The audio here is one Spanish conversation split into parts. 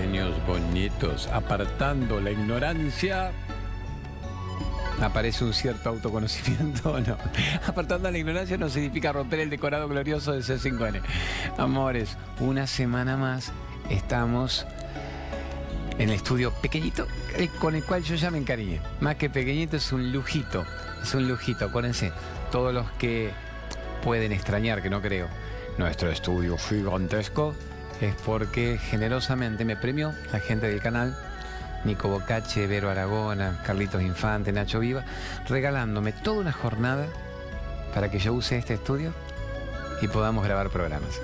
genios bonitos, apartando la ignorancia. Aparece un cierto autoconocimiento, no. Apartando la ignorancia no significa romper el decorado glorioso de C5N. Amores, una semana más estamos en el estudio pequeñito eh, con el cual yo ya me encariñé. Más que pequeñito es un lujito, es un lujito, acuérdense, todos los que pueden extrañar, que no creo, nuestro estudio gigantesco es porque generosamente me premió la gente del canal, Nico Bocache, Vero Aragona, Carlitos Infante, Nacho Viva, regalándome toda una jornada para que yo use este estudio y podamos grabar programas.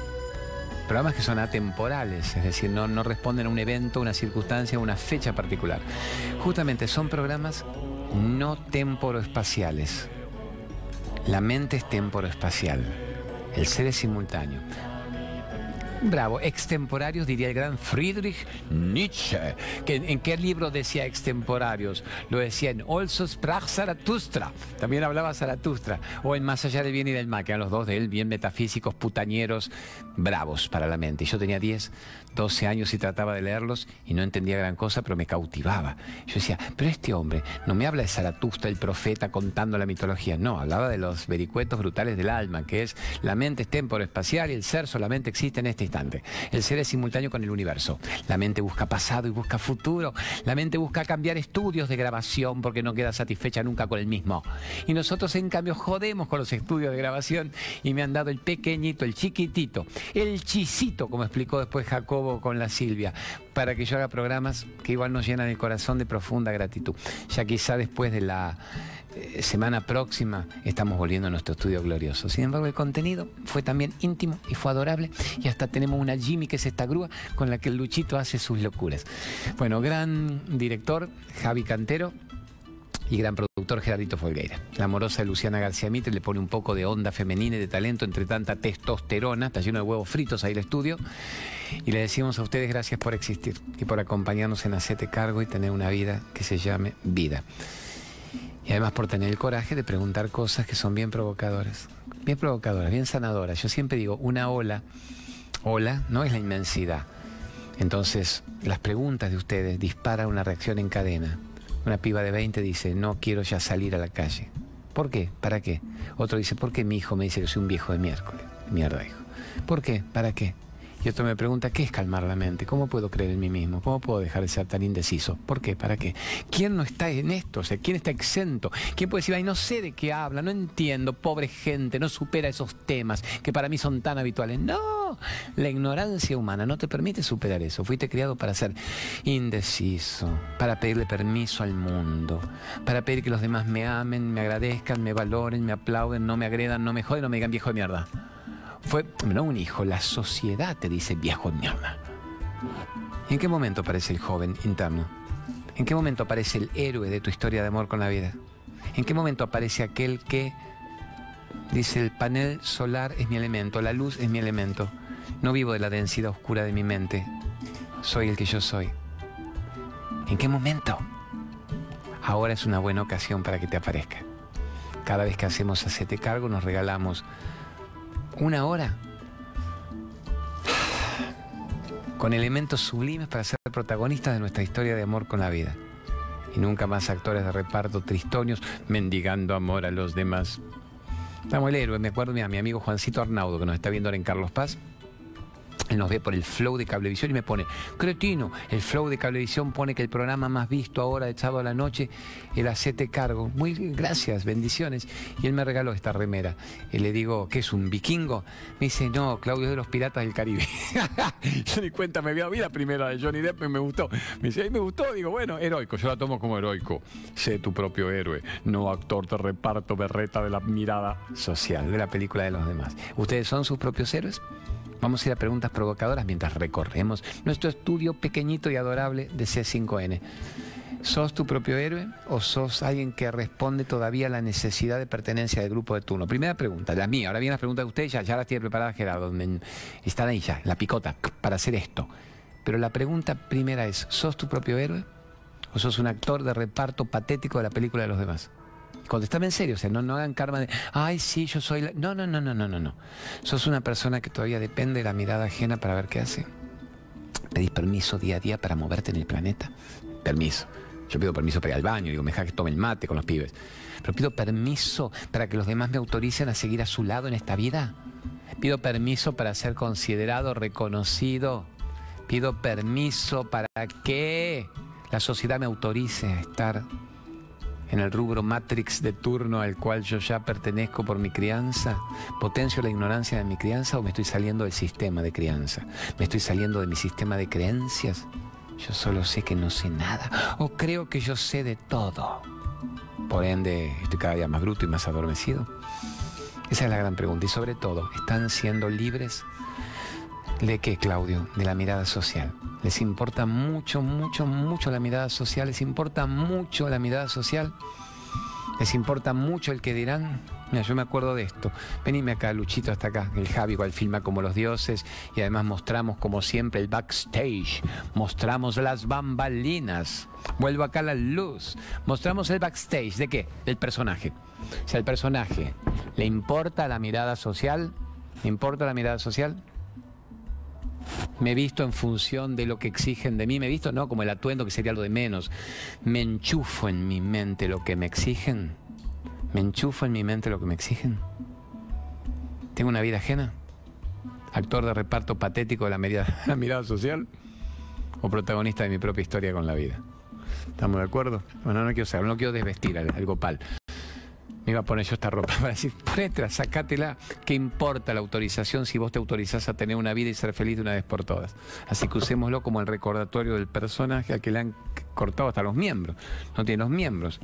Programas que son atemporales, es decir, no, no responden a un evento, una circunstancia, una fecha particular. Justamente son programas no temporoespaciales. La mente es temporoespacial. El ser es simultáneo. Bravo, extemporarios diría el gran Friedrich Nietzsche. ¿En qué libro decía extemporarios? Lo decía en Also sprach Zaratustra. También hablaba Zaratustra. O en Más allá del bien y del mal, que eran los dos de él, bien metafísicos, putañeros, bravos para la mente. Y yo tenía 10, 12 años y trataba de leerlos y no entendía gran cosa, pero me cautivaba. Yo decía, pero este hombre no me habla de Zaratustra, el profeta, contando la mitología. No, hablaba de los vericuetos brutales del alma, que es la mente es temporoespacial y el ser solamente existe en este instante. El ser es simultáneo con el universo. La mente busca pasado y busca futuro. La mente busca cambiar estudios de grabación porque no queda satisfecha nunca con el mismo. Y nosotros, en cambio, jodemos con los estudios de grabación y me han dado el pequeñito, el chiquitito, el chisito, como explicó después Con la Silvia, para que yo haga programas que igual nos llenan el corazón de profunda gratitud. Ya quizá después de la eh, semana próxima estamos volviendo a nuestro estudio glorioso. Sin embargo, el contenido fue también íntimo y fue adorable y hasta tenemos una Jimmy que es esta grúa con la que el Luchito hace sus locuras. Bueno, gran director, Javi Cantero, y gran productor Gerardito Folgueira. La amorosa Luciana García Mitre le pone un poco de onda femenina y de talento entre tanta testosterona, está lleno de huevos fritos ahí el estudio. Y le decimos a ustedes gracias por existir y por acompañarnos en Hacete Cargo y tener una vida que se llame vida. Y además por tener el coraje de preguntar cosas que son bien provocadoras. Bien provocadoras, bien sanadoras. Yo siempre digo, una ola, ola no es la inmensidad. Entonces, las preguntas de ustedes disparan una reacción en cadena. Una piba de 20 dice, no quiero ya salir a la calle. ¿Por qué? ¿Para qué? Otro dice, ¿por qué mi hijo me dice que soy un viejo de miércoles? Mierda, hijo. ¿Por qué? ¿Para qué? Y otro me pregunta, ¿qué es calmar la mente? ¿Cómo puedo creer en mí mismo? ¿Cómo puedo dejar de ser tan indeciso? ¿Por qué? ¿Para qué? ¿Quién no está en esto? ¿quién está exento? ¿Quién puede decir, ay, no sé de qué habla, no entiendo, pobre gente, no supera esos temas que para mí son tan habituales? No, la ignorancia humana no te permite superar eso. Fuiste criado para ser indeciso, para pedirle permiso al mundo, para pedir que los demás me amen, me agradezcan, me valoren, me aplauden, no me agredan, no me joden, no me digan viejo de mierda. Fue, no un hijo, la sociedad te dice viejo de mierda. ¿En qué momento aparece el joven interno? ¿En qué momento aparece el héroe de tu historia de amor con la vida? ¿En qué momento aparece aquel que dice el panel solar es mi elemento, la luz es mi elemento? No vivo de la densidad oscura de mi mente, soy el que yo soy. ¿En qué momento? Ahora es una buena ocasión para que te aparezca. Cada vez que hacemos Hacete Cargo nos regalamos una hora con elementos sublimes para ser protagonistas de nuestra historia de amor con la vida. Y nunca más actores de reparto tristonios mendigando amor a los demás. Estamos el héroe, me acuerdo a mi amigo Juancito Arnaudo, que nos está viendo ahora en Carlos Paz. Él nos ve por el flow de Cablevisión y me pone, cretino, el flow de Cablevisión pone que el programa más visto ahora de sábado a la noche, el Hacete Cargo. Muy gracias, bendiciones. Y él me regaló esta remera. Y le digo, ¿qué es un vikingo? Me dice, no, Claudio es de los Piratas del Caribe. yo ni cuenta me vi la primera de Johnny Depp y me gustó. Me dice, ahí me gustó. Digo, bueno, heroico, yo la tomo como heroico. Sé tu propio héroe, no actor de reparto berreta de la mirada social, de la película de los demás. ¿Ustedes son sus propios héroes? Vamos a ir a preguntas provocadoras mientras recorremos nuestro estudio pequeñito y adorable de C5N. ¿Sos tu propio héroe o sos alguien que responde todavía a la necesidad de pertenencia del grupo de turno? Primera pregunta, la mía. Ahora viene la pregunta de ustedes, ya, ya las tiene preparada Gerardo. Están ahí ya, la picota, para hacer esto. Pero la pregunta primera es, ¿sos tu propio héroe o sos un actor de reparto patético de la película de los demás? Contestame en serio, o sea, no, no hagan karma de, ay, sí, yo soy. No, no, no, no, no, no, no. Sos una persona que todavía depende de la mirada ajena para ver qué hace. Pedís permiso día a día para moverte en el planeta. Permiso. Yo pido permiso para ir al baño, digo, me deja que tome el mate con los pibes. Pero pido permiso para que los demás me autoricen a seguir a su lado en esta vida. Pido permiso para ser considerado, reconocido. Pido permiso para que la sociedad me autorice a estar en el rubro Matrix de turno al cual yo ya pertenezco por mi crianza? ¿Potencio la ignorancia de mi crianza o me estoy saliendo del sistema de crianza? ¿Me estoy saliendo de mi sistema de creencias? Yo solo sé que no sé nada o creo que yo sé de todo. Por ende, estoy cada día más bruto y más adormecido. Esa es la gran pregunta. Y sobre todo, ¿están siendo libres ¿De qué, Claudio? De la mirada social. Les importa mucho, mucho, mucho la mirada social. Les importa mucho la mirada social. Les importa mucho el que dirán. Mira, yo me acuerdo de esto. Venime acá, Luchito, hasta acá. El Javi igual filma como los dioses y además mostramos como siempre el backstage. Mostramos las bambalinas. Vuelvo acá a la luz. Mostramos el backstage. ¿De qué? Del personaje. O sea, el personaje le importa la mirada social. ¿Le importa la mirada social? Me he visto en función de lo que exigen de mí, me he visto no como el atuendo que sería lo de menos. Me enchufo en mi mente lo que me exigen. Me enchufo en mi mente lo que me exigen. Tengo una vida ajena. Actor de reparto patético de la, la mirada social o protagonista de mi propia historia con la vida. ¿Estamos de acuerdo? Bueno, no quiero saber, no quiero desvestir al Gopal me iba a poner yo esta ropa para decir, ponetela, sacátela, ¿qué importa la autorización si vos te autorizás a tener una vida y ser feliz de una vez por todas? Así que usémoslo como el recordatorio del personaje al que le han cortado hasta los miembros. No tiene los miembros.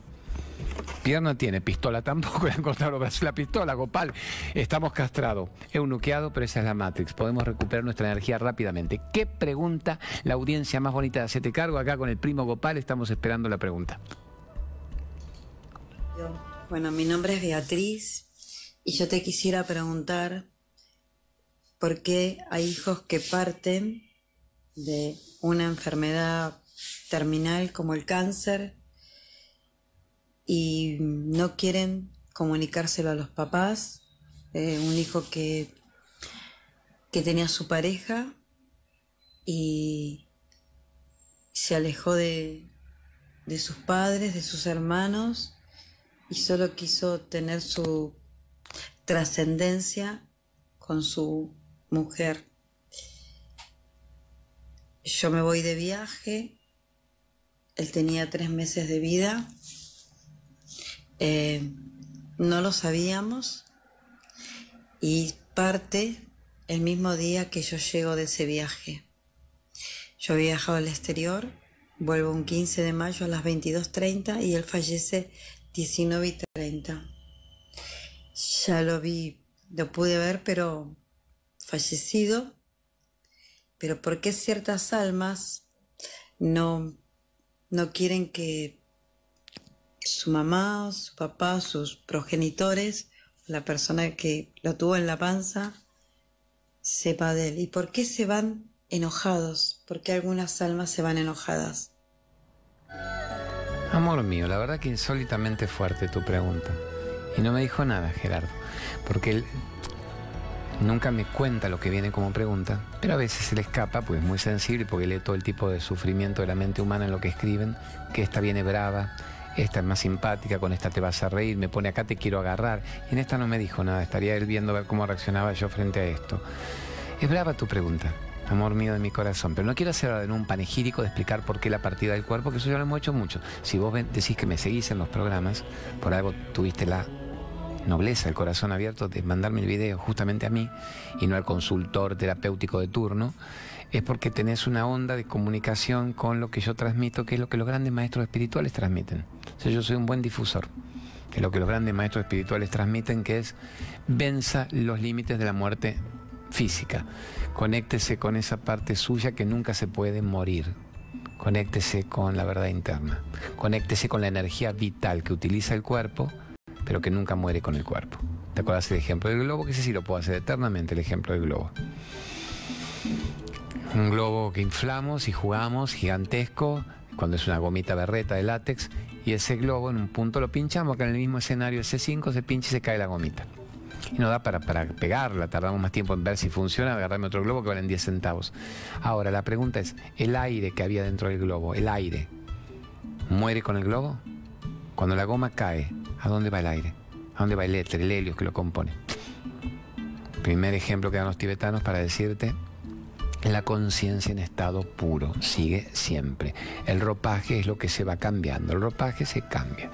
Pierna tiene, pistola tampoco, le han cortado la pistola, Gopal. Estamos castrados, eunuqueado, pero esa es la Matrix. Podemos recuperar nuestra energía rápidamente. ¿Qué pregunta la audiencia más bonita de Hacete Cargo? Acá con el primo Gopal estamos esperando la pregunta. Bueno, mi nombre es Beatriz y yo te quisiera preguntar por qué hay hijos que parten de una enfermedad terminal como el cáncer y no quieren comunicárselo a los papás. Eh, un hijo que, que tenía su pareja y se alejó de, de sus padres, de sus hermanos y solo quiso tener su trascendencia con su mujer. Yo me voy de viaje, él tenía tres meses de vida, eh, no lo sabíamos y parte el mismo día que yo llego de ese viaje. Yo viajado al exterior, vuelvo un 15 de mayo a las 22.30 y él fallece 19 y 30. Ya lo vi, lo pude ver, pero fallecido. Pero ¿por qué ciertas almas no, no quieren que su mamá, su papá, sus progenitores, la persona que lo tuvo en la panza, sepa de él? ¿Y por qué se van enojados? ¿Por qué algunas almas se van enojadas? Amor mío, la verdad que insólitamente fuerte tu pregunta. Y no me dijo nada, Gerardo, porque él nunca me cuenta lo que viene como pregunta, pero a veces se le escapa, pues es muy sensible, porque lee todo el tipo de sufrimiento de la mente humana en lo que escriben, que esta viene brava, esta es más simpática, con esta te vas a reír, me pone acá te quiero agarrar, y en esta no me dijo nada, estaría él viendo ver cómo reaccionaba yo frente a esto. Es brava tu pregunta, amor mío de mi corazón. Pero no quiero hacer en un panegírico de explicar por qué la partida del cuerpo, que eso ya lo hemos hecho mucho. Si vos decís que me seguís en los programas, por algo tuviste la nobleza, el corazón abierto de mandarme el video justamente a mí y no al consultor terapéutico de turno, es porque tenés una onda de comunicación con lo que yo transmito, que es lo que los grandes maestros espirituales transmiten. Yo soy un buen difusor de lo que los grandes maestros espirituales transmiten, que es venza los límites de la muerte física. Conéctese con esa parte suya que nunca se puede morir. Conéctese con la verdad interna. Conéctese con la energía vital que utiliza el cuerpo, pero que nunca muere con el cuerpo. ¿Te acuerdas el ejemplo del globo? Que ese sí lo puedo hacer eternamente, el ejemplo del globo. Un globo que inflamos y jugamos, gigantesco, cuando es una gomita berreta de látex, y ese globo en un punto lo pinchamos, que en el mismo escenario ese 5 se pincha y se cae la gomita. Y no da para, para pegarla, tardamos más tiempo en ver si funciona, agarrarme otro globo que valen 10 centavos. Ahora, la pregunta es, ¿el aire que había dentro del globo, el aire, muere con el globo? Cuando la goma cae, ¿a dónde va el aire? ¿A dónde va el éter, el helio que lo compone? Primer ejemplo que dan los tibetanos para decirte, la conciencia en estado puro sigue siempre. El ropaje es lo que se va cambiando, el ropaje se cambia.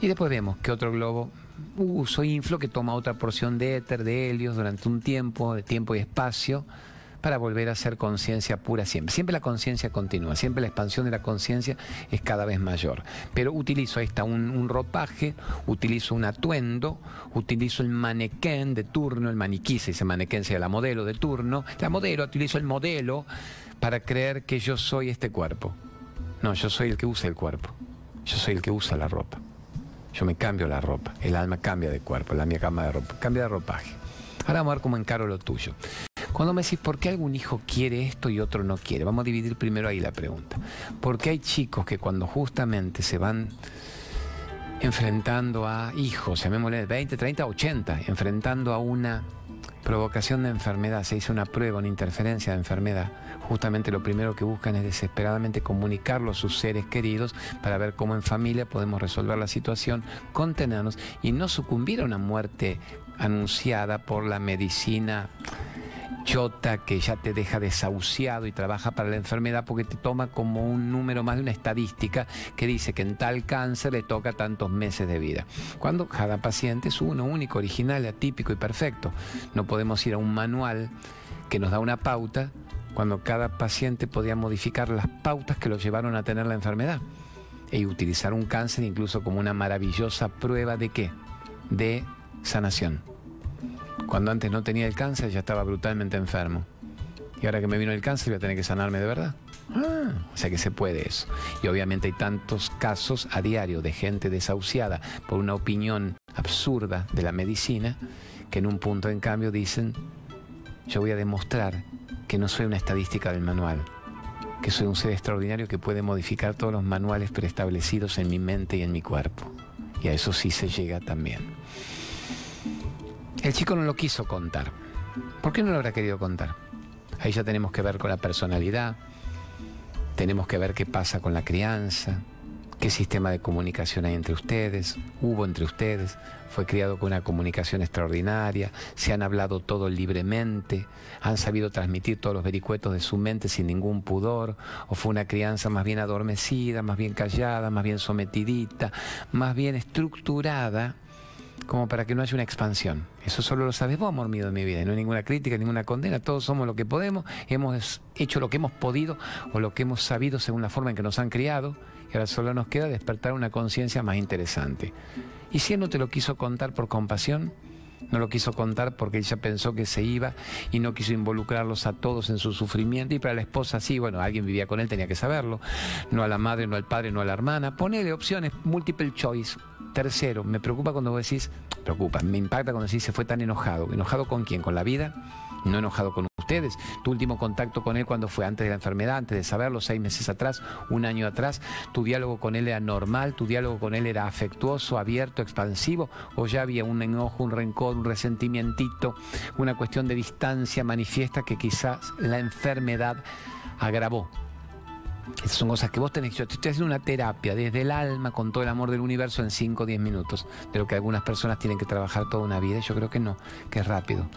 Y después vemos que otro globo uso inflo que toma otra porción de éter, de helios durante un tiempo, de tiempo y espacio, para volver a ser conciencia pura siempre. Siempre la conciencia continúa, siempre la expansión de la conciencia es cada vez mayor. Pero utilizo, ahí está, un, ropaje, utilizo un atuendo, utilizo el manequén de turno, el maniquí, se dice manequén, sea la modelo de turno, la modelo, utilizo el modelo para creer que yo soy este cuerpo. No, yo soy el que usa el cuerpo. Yo soy el que usa la ropa. Yo me cambio la ropa, el alma cambia de cuerpo, la mía cambia de ropa, cambia de ropaje. Ahora vamos a ver cómo encaro lo tuyo. Cuando me decís, ¿por qué algún hijo quiere esto y otro no quiere? Vamos a dividir primero ahí la pregunta. Porque hay chicos que cuando justamente se van enfrentando a hijos, llamémosle 20, 30, 80, enfrentando a una provocación de enfermedad, se hizo una prueba, una interferencia de enfermedad, justamente lo primero que buscan es desesperadamente comunicarlo a sus seres queridos para ver cómo en familia podemos resolver la situación, contenernos y no sucumbir a una muerte anunciada por la medicina chota que ya te deja desahuciado y trabaja para la enfermedad porque te toma como un número más de una estadística que dice que en tal cáncer le toca tantos meses de vida. Cuando cada paciente es uno único, original, atípico y perfecto. No podemos ir a un manual que nos da una pauta cuando cada paciente podía modificar las pautas que lo llevaron a tener la enfermedad y utilizar un cáncer incluso como una maravillosa prueba de qué? De sanación. Cuando antes no tenía el cáncer ya estaba brutalmente enfermo. Y ahora que me vino el cáncer voy a tener que sanarme de verdad. Ah, o sea que se puede eso. Y obviamente hay tantos casos a diario de gente desahuciada por una opinión absurda de la medicina que en un punto en cambio dicen, yo voy a demostrar que no soy una estadística del manual, que soy un ser extraordinario que puede modificar todos los manuales preestablecidos en mi mente y en mi cuerpo. Y a eso sí se llega también. El chico no lo quiso contar. ¿Por qué no lo habrá querido contar? Ahí ya tenemos que ver con la personalidad, tenemos que ver qué pasa con la crianza, qué sistema de comunicación hay entre ustedes, hubo entre ustedes, fue criado con una comunicación extraordinaria, se han hablado todo libremente, han sabido transmitir todos los vericuetos de su mente sin ningún pudor, o fue una crianza más bien adormecida, más bien callada, más bien sometidita, más bien estructurada como para que no haya una expansión. Eso solo lo sabes vos, amor mío de mi vida. no hay ninguna crítica, ninguna condena. Todos somos lo que podemos. Hemos hecho lo que hemos podido o lo que hemos sabido según la forma en que nos han criado. Y ahora solo nos queda despertar una conciencia más interesante. Y si él no te lo quiso contar por compasión, no lo quiso contar porque ella pensó que se iba y no quiso involucrarlos a todos en su sufrimiento. Y para la esposa sí, bueno, alguien vivía con él, tenía que saberlo. No a la madre, no al padre, no a la hermana. Ponele opciones, multiple choice. Tercero, me preocupa cuando vos decís, preocupa, me impacta cuando decís se fue tan enojado. ¿Enojado con quién? ¿Con la vida? No enojado con ustedes. Tu último contacto con él cuando fue antes de la enfermedad, antes de saberlo, seis meses atrás, un año atrás. Tu diálogo con él era normal, tu diálogo con él era afectuoso, abierto, expansivo, o ya había un enojo, un rencor, un resentimientito, una cuestión de distancia manifiesta que quizás la enfermedad agravó. Esas son cosas que vos tenés. Yo estoy haciendo una terapia desde el alma, con todo el amor del universo, en 5 o 10 minutos. De lo que algunas personas tienen que trabajar toda una vida. Yo creo que no, que es rápido.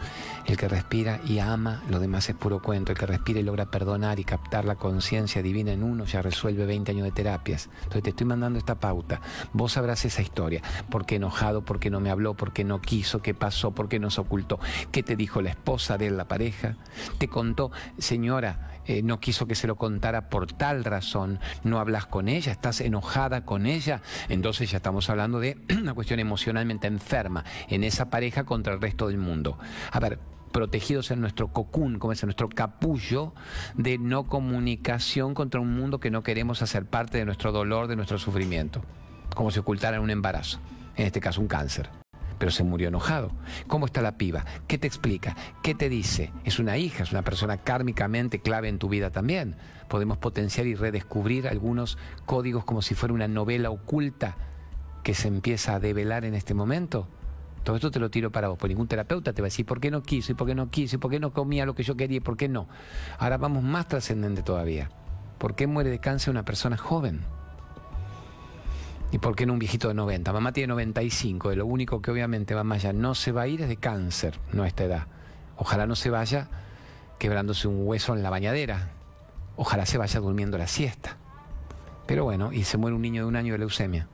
El que respira y ama, lo demás es puro cuento. El que respira y logra perdonar y captar la conciencia divina en uno, ya resuelve 20 años de terapias. Entonces te estoy mandando esta pauta. Vos sabrás esa historia. ¿Por qué enojado? ¿Por qué no me habló? ¿Por qué no quiso? ¿Qué pasó? ¿Por qué nos ocultó? ¿Qué te dijo la esposa de la pareja? ¿Te contó, señora? Eh, no quiso que se lo contara por tal razón, no hablas con ella, estás enojada con ella, entonces ya estamos hablando de una cuestión emocionalmente enferma en esa pareja contra el resto del mundo. A ver, protegidos en nuestro cocún, como es en nuestro capullo de no comunicación contra un mundo que no queremos hacer parte de nuestro dolor, de nuestro sufrimiento, como si ocultara un embarazo, en este caso un cáncer pero se murió enojado. ¿Cómo está la piba? ¿Qué te explica? ¿Qué te dice? Es una hija, es una persona kármicamente clave en tu vida también. Podemos potenciar y redescubrir algunos códigos como si fuera una novela oculta que se empieza a develar en este momento. Todo esto te lo tiro para vos, porque ningún terapeuta te va a decir por qué no quiso y por qué no quiso y por qué no comía lo que yo quería y por qué no. Ahora vamos más trascendente todavía. ¿Por qué muere de cáncer una persona joven? ¿Y por qué no un viejito de 90? Mamá tiene 95, y lo único que obviamente más allá no se va a ir es de cáncer, no a esta edad. Ojalá no se vaya quebrándose un hueso en la bañadera. Ojalá se vaya durmiendo la siesta. Pero bueno, y se muere un niño de un año de leucemia.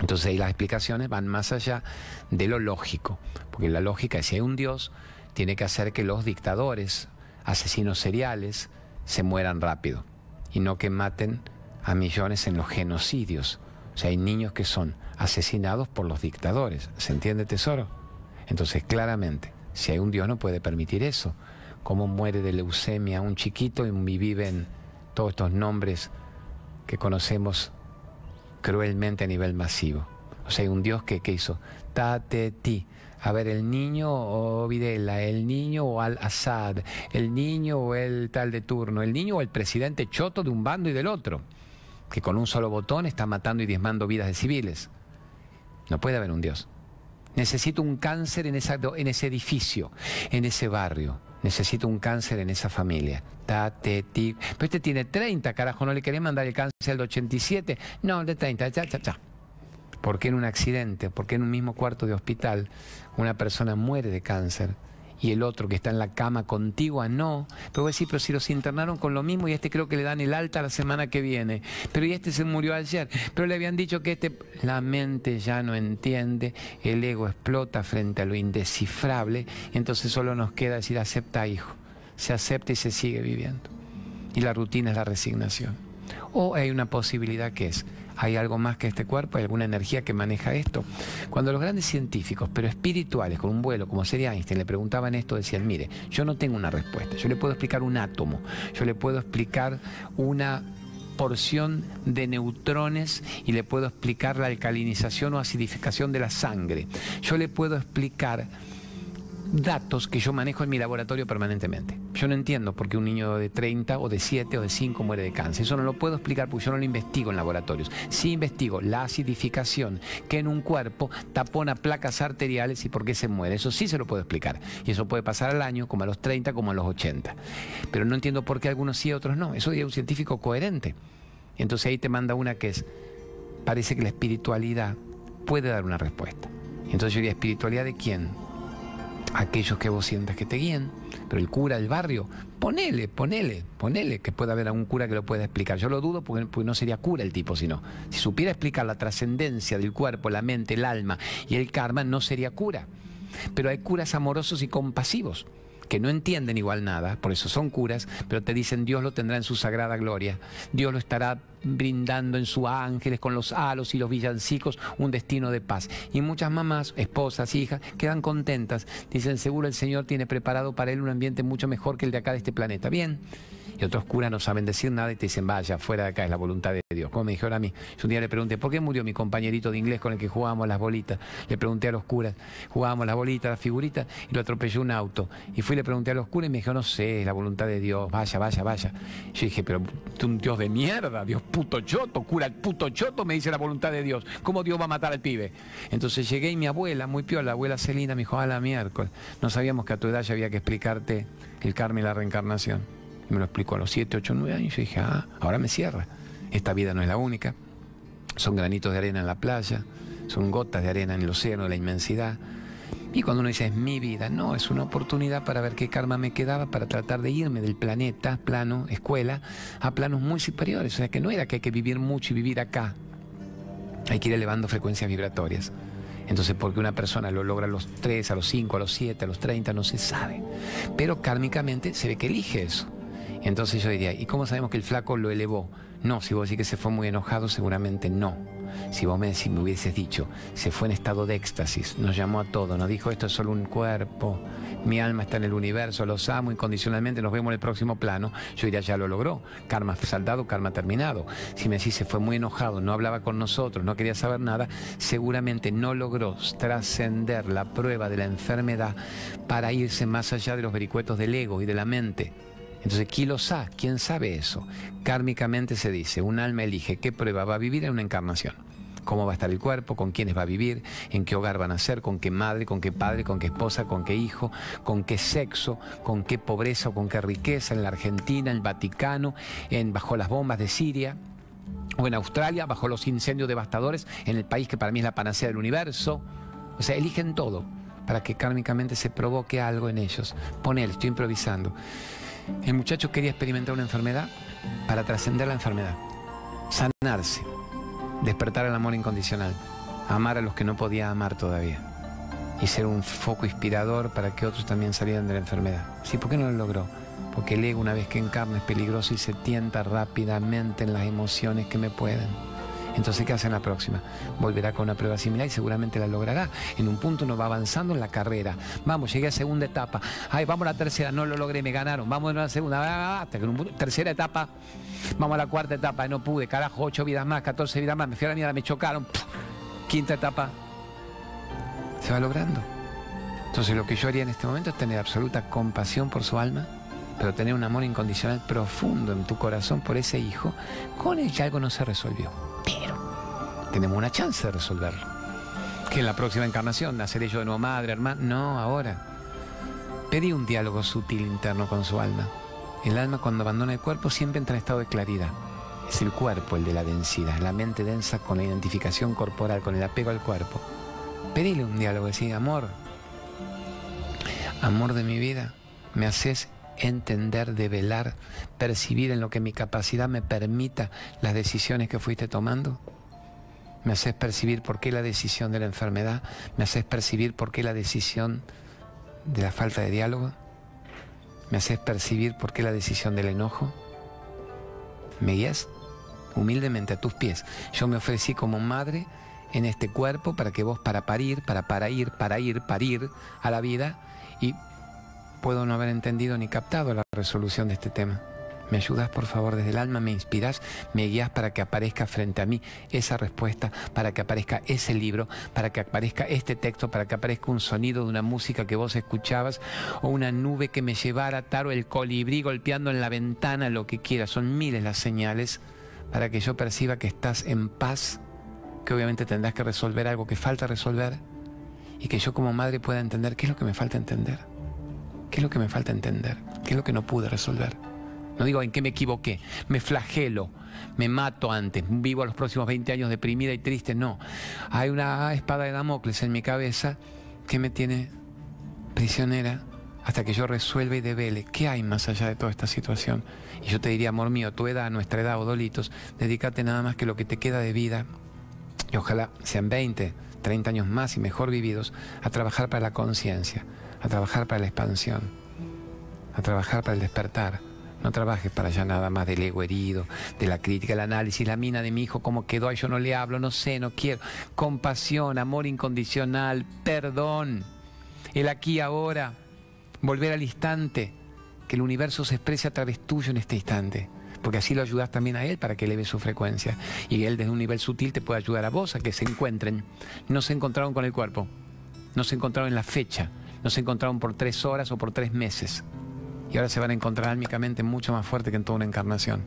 Entonces ahí las explicaciones van más allá de lo lógico, porque la lógica es si hay un Dios, tiene que hacer que los dictadores, asesinos seriales, se mueran rápido y no que maten a millones en los genocidios. O sea, hay niños que son asesinados por los dictadores. ¿Se entiende, tesoro? Entonces, claramente, si hay un Dios no puede permitir eso. ¿Cómo muere de leucemia un chiquito y viven todos estos nombres que conocemos cruelmente a nivel masivo? O sea, hay un Dios que, hizo tate ti. A ver, el niño o Videla, el niño o Al-Assad, el niño o el tal de turno, el niño o el presidente choto de un bando y del otro que con un solo botón está matando y diezmando vidas de civiles. No puede haber un Dios. Necesito un cáncer en, ese edificio, en ese barrio. Necesito un cáncer en esa familia. Tate, ti. Pero este tiene 30, carajo, ¿no le querés mandar el cáncer del 87? No, de 30, ya, ya, ya. ¿Por qué en un accidente? ¿Por qué en un mismo cuarto de hospital una persona muere de cáncer? Y el otro que está en la cama contigua, no. Pero voy a decir, pero si los internaron con lo mismo y este creo que le dan el alta la semana que viene. Pero y este se murió ayer. Pero le habían dicho que este... La mente ya no entiende, el ego explota frente a lo indescifrable entonces solo nos queda decir, acepta hijo. Se acepta y se sigue viviendo. Y la rutina es la resignación. O hay una posibilidad que es, ¿Hay algo más que este cuerpo? ¿Hay alguna energía que maneja esto? Cuando los grandes científicos, pero espirituales, con un vuelo, como sería Einstein, le preguntaban esto, decían, mire, yo no tengo una respuesta, yo le puedo explicar un átomo, yo le puedo explicar una porción de neutrones y le puedo explicar la alcalinización o acidificación de la sangre. Yo le puedo explicar datos que yo manejo en mi laboratorio permanentemente. Yo no entiendo por qué un niño de 30 o de 7 o de 5 muere de cáncer. Eso no lo puedo explicar porque yo no lo investigo en laboratorios. Sí investigo la acidificación que en un cuerpo tapona placas arteriales y por qué se muere. Eso sí se lo puedo explicar. Y eso puede pasar al año, como a los 30, como a los 80. Pero no entiendo por qué algunos sí y otros no. Eso es un científico coherente. Entonces ahí te manda una que es, parece que la espiritualidad puede dar una respuesta. Entonces yo diría, ¿espiritualidad de quién? Aquellos que vos sientas que te guíen, pero el cura del barrio, ponele, ponele, ponele, que pueda haber algún cura que lo pueda explicar. Yo lo dudo porque, no sería cura el tipo, sino si supiera explicar la trascendencia del cuerpo, la mente, el alma y el karma, no sería cura. Pero hay curas amorosos y compasivos que no entienden igual nada, por eso son curas, pero te dicen Dios lo tendrá en su sagrada gloria, Dios lo estará brindando en sus ángeles con los halos y los villancicos un destino de paz. Y muchas mamás, esposas, hijas, quedan contentas, dicen seguro el Señor tiene preparado para él un ambiente mucho mejor que el de acá de este planeta. Bien, y otros curas no saben decir nada y te dicen, vaya, fuera de acá es la voluntad de Dios. Como me dijeron a mí, yo un día le pregunté, ¿por qué murió mi compañerito de inglés con el que jugábamos las bolitas? Le pregunté a los curas, jugábamos las bolitas, las figuritas, y lo atropelló un auto. Y fui y le pregunté a los curas y me dijo, no sé, es la voluntad de Dios, vaya, vaya, vaya. Yo dije, pero tú un Dios de mierda, Dios puto choto, cura el puto choto, me dice la voluntad de Dios. ¿Cómo Dios va a matar al pibe? Entonces llegué y mi abuela, muy piola, la abuela Celina, me dijo, a la miércoles, no sabíamos que a tu edad ya había que explicarte el karma y la reencarnación me lo explicó a los 7, 8, 9 años. Y dije, ah, ahora me cierra. Esta vida no es la única. Son granitos de arena en la playa, son gotas de arena en el océano, la inmensidad. Y cuando uno dice es mi vida, no, es una oportunidad para ver qué karma me quedaba para tratar de irme del planeta, plano, escuela, a planos muy superiores. O sea, que no era que hay que vivir mucho y vivir acá. Hay que ir elevando frecuencias vibratorias. Entonces, porque una persona lo logra a los 3, a los 5, a los 7, a los 30, no se sabe. Pero kármicamente se ve que elige eso. Entonces yo diría, ¿y cómo sabemos que el flaco lo elevó? No, si vos decís que se fue muy enojado, seguramente no. Si vos me, me hubieses dicho, se fue en estado de éxtasis, nos llamó a todos, nos dijo, esto es solo un cuerpo, mi alma está en el universo, los amo incondicionalmente, nos vemos en el próximo plano, yo diría, ya lo logró, karma saldado, karma terminado. Si me decís, se fue muy enojado, no hablaba con nosotros, no quería saber nada, seguramente no logró trascender la prueba de la enfermedad para irse más allá de los vericuetos del ego y de la mente. Entonces, ¿quién lo sabe? ¿Quién sabe eso? Kármicamente se dice, un alma elige qué prueba va a vivir en una encarnación. cómo va a estar el cuerpo, con quiénes va a vivir, en qué hogar van a ser, con qué madre, con qué padre, con qué esposa, con qué hijo, con qué sexo, con qué pobreza o con qué riqueza en la Argentina, en el Vaticano, en bajo las bombas de Siria o en Australia, bajo los incendios devastadores, en el país que para mí es la panacea del universo. O sea, eligen todo para que kármicamente se provoque algo en ellos. Ponele, estoy improvisando. El muchacho quería experimentar una enfermedad para trascender la enfermedad, sanarse, despertar el amor incondicional, amar a los que no podía amar todavía y ser un foco inspirador para que otros también salieran de la enfermedad. ¿Sí? ¿Por qué no lo logró? Porque el ego una vez que encarna es peligroso y se tienta rápidamente en las emociones que me pueden. Entonces, ¿qué hace en la próxima? Volverá con una prueba similar y seguramente la logrará. En un punto uno va avanzando en la carrera. Vamos, llegué a segunda etapa. Ay, vamos a la tercera, no lo logré, me ganaron. Vamos a la segunda, hasta que en un tercera etapa, vamos a la cuarta etapa, no pude, carajo, ocho vidas más, 14 vidas más, me fui a la mierda, me chocaron. Quinta etapa, se va logrando. Entonces lo que yo haría en este momento es tener absoluta compasión por su alma, pero tener un amor incondicional profundo en tu corazón por ese hijo con el que algo no se resolvió tenemos una chance de resolverlo. Que en la próxima encarnación naceré yo de nuevo madre, hermano. No, ahora. Pedí un diálogo sutil interno con su alma. El alma cuando abandona el cuerpo siempre entra en estado de claridad. Es el cuerpo el de la densidad, la mente densa con la identificación corporal, con el apego al cuerpo. Pedíle un diálogo, decir, amor, amor de mi vida, me haces entender, develar, percibir en lo que mi capacidad me permita las decisiones que fuiste tomando me haces percibir por qué la decisión de la enfermedad, me haces percibir por qué la decisión de la falta de diálogo, me haces percibir por qué la decisión del enojo. ¿Me guías? Humildemente a tus pies. Yo me ofrecí como madre en este cuerpo para que vos para parir, para para ir, para ir, parir a la vida y puedo no haber entendido ni captado la resolución de este tema. ¿Me ayudas por favor desde el alma? ¿Me inspiras? ¿Me guías para que aparezca frente a mí esa respuesta? Para que aparezca ese libro? Para que aparezca este texto? Para que aparezca un sonido de una música que vos escuchabas? ¿O una nube que me llevara a o el colibrí golpeando en la ventana? Lo que quieras. Son miles las señales para que yo perciba que estás en paz, que obviamente tendrás que resolver algo que falta resolver y que yo como madre pueda entender qué es lo que me falta entender. ¿Qué es lo que me falta entender? ¿Qué es lo que no pude resolver? No digo en qué me equivoqué, me flagelo, me mato antes, vivo los próximos 20 años deprimida y triste. No, hay una espada de Damocles en mi cabeza que me tiene prisionera hasta que yo resuelva y devele qué hay más allá de toda esta situación. Y yo te diría, amor mío, tu edad, nuestra edad, Odolitos, dedícate nada más que lo que te queda de vida, y ojalá sean 20, 30 años más y mejor vividos, a trabajar para la conciencia, a trabajar para la expansión, a trabajar para el despertar no trabajes para allá nada más del ego herido, de la crítica, el análisis, la mina de mi hijo, cómo quedó, ay, yo no le hablo, no sé, no quiero. Compasión, amor incondicional, perdón. El aquí ahora, volver al instante, que el universo se exprese a través tuyo en este instante. Porque así lo ayudas también a él para que eleve su frecuencia. Y él desde un nivel sutil te puede ayudar a vos a que se encuentren. No se encontraron con el cuerpo, no se encontraron en la fecha, no se encontraron por tres horas o por tres meses y ahora se van a encontrar álmicamente mucho más fuerte que en toda una encarnación.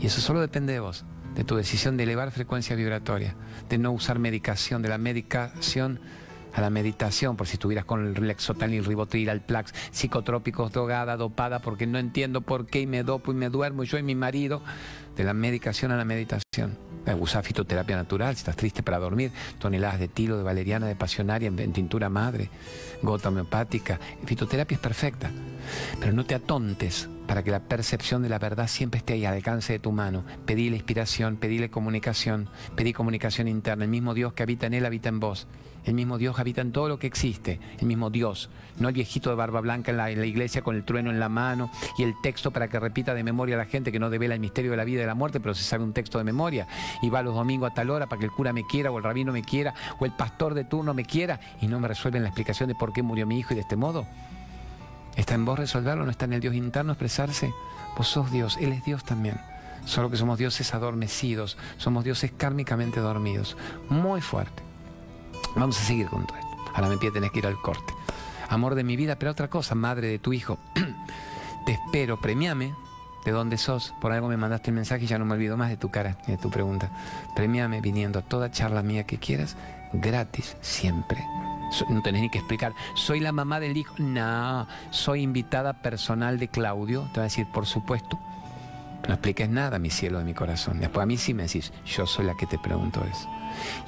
Y eso solo depende de vos, de tu decisión de elevar frecuencia vibratoria, de no usar medicación, de la medicación a la meditación, por si estuvieras con el Lexotal y Ribotril, Alplax, psicotrópicos, drogada, dopada, porque no entiendo por qué y me dopo y me duermo, yo y mi marido, de la medicación a la meditación. Usar fitoterapia natural, si estás triste para dormir, toneladas de tilo, de valeriana, de pasionaria en, tintura madre, gota homeopática. Fitoterapia es perfecta, pero no te atontes para que la percepción de la verdad siempre esté ahí al alcance de tu mano. Pedí la inspiración, pedíle comunicación, pedí comunicación interna. El mismo Dios que habita en él habita en vos. El mismo Dios habita en todo lo que existe, el mismo Dios, no el viejito de barba blanca en la, iglesia con el trueno en la mano y el texto para que repita de memoria a la gente que no devela el misterio de la vida y de la muerte, pero se sabe un texto de memoria y va los domingos a tal hora para que el cura me quiera o el rabino me quiera o el pastor de turno me quiera y no me resuelven la explicación de por qué murió mi hijo y de este modo. ¿Está en vos resolverlo? ¿No está en el Dios interno expresarse? Vos sos Dios, Él es Dios también. Solo que somos dioses adormecidos, somos dioses kármicamente dormidos. Muy fuerte. Vamos a seguir con todo esto. Ahora me pide tenés que ir al corte. Amor de mi vida, pero otra cosa, madre de tu hijo. Te espero, premiame de dónde sos. Por algo me mandaste el mensaje y ya no me olvido más de tu cara y de tu pregunta. Premiame viniendo a toda charla mía que quieras, gratis, siempre. No tenés ni que explicar. Soy la mamá del hijo. No, soy invitada personal de Claudio. Te va a decir, por supuesto. No expliques nada, mi cielo de mi corazón. Después a mí sí me decís, yo soy la que te pregunto eso.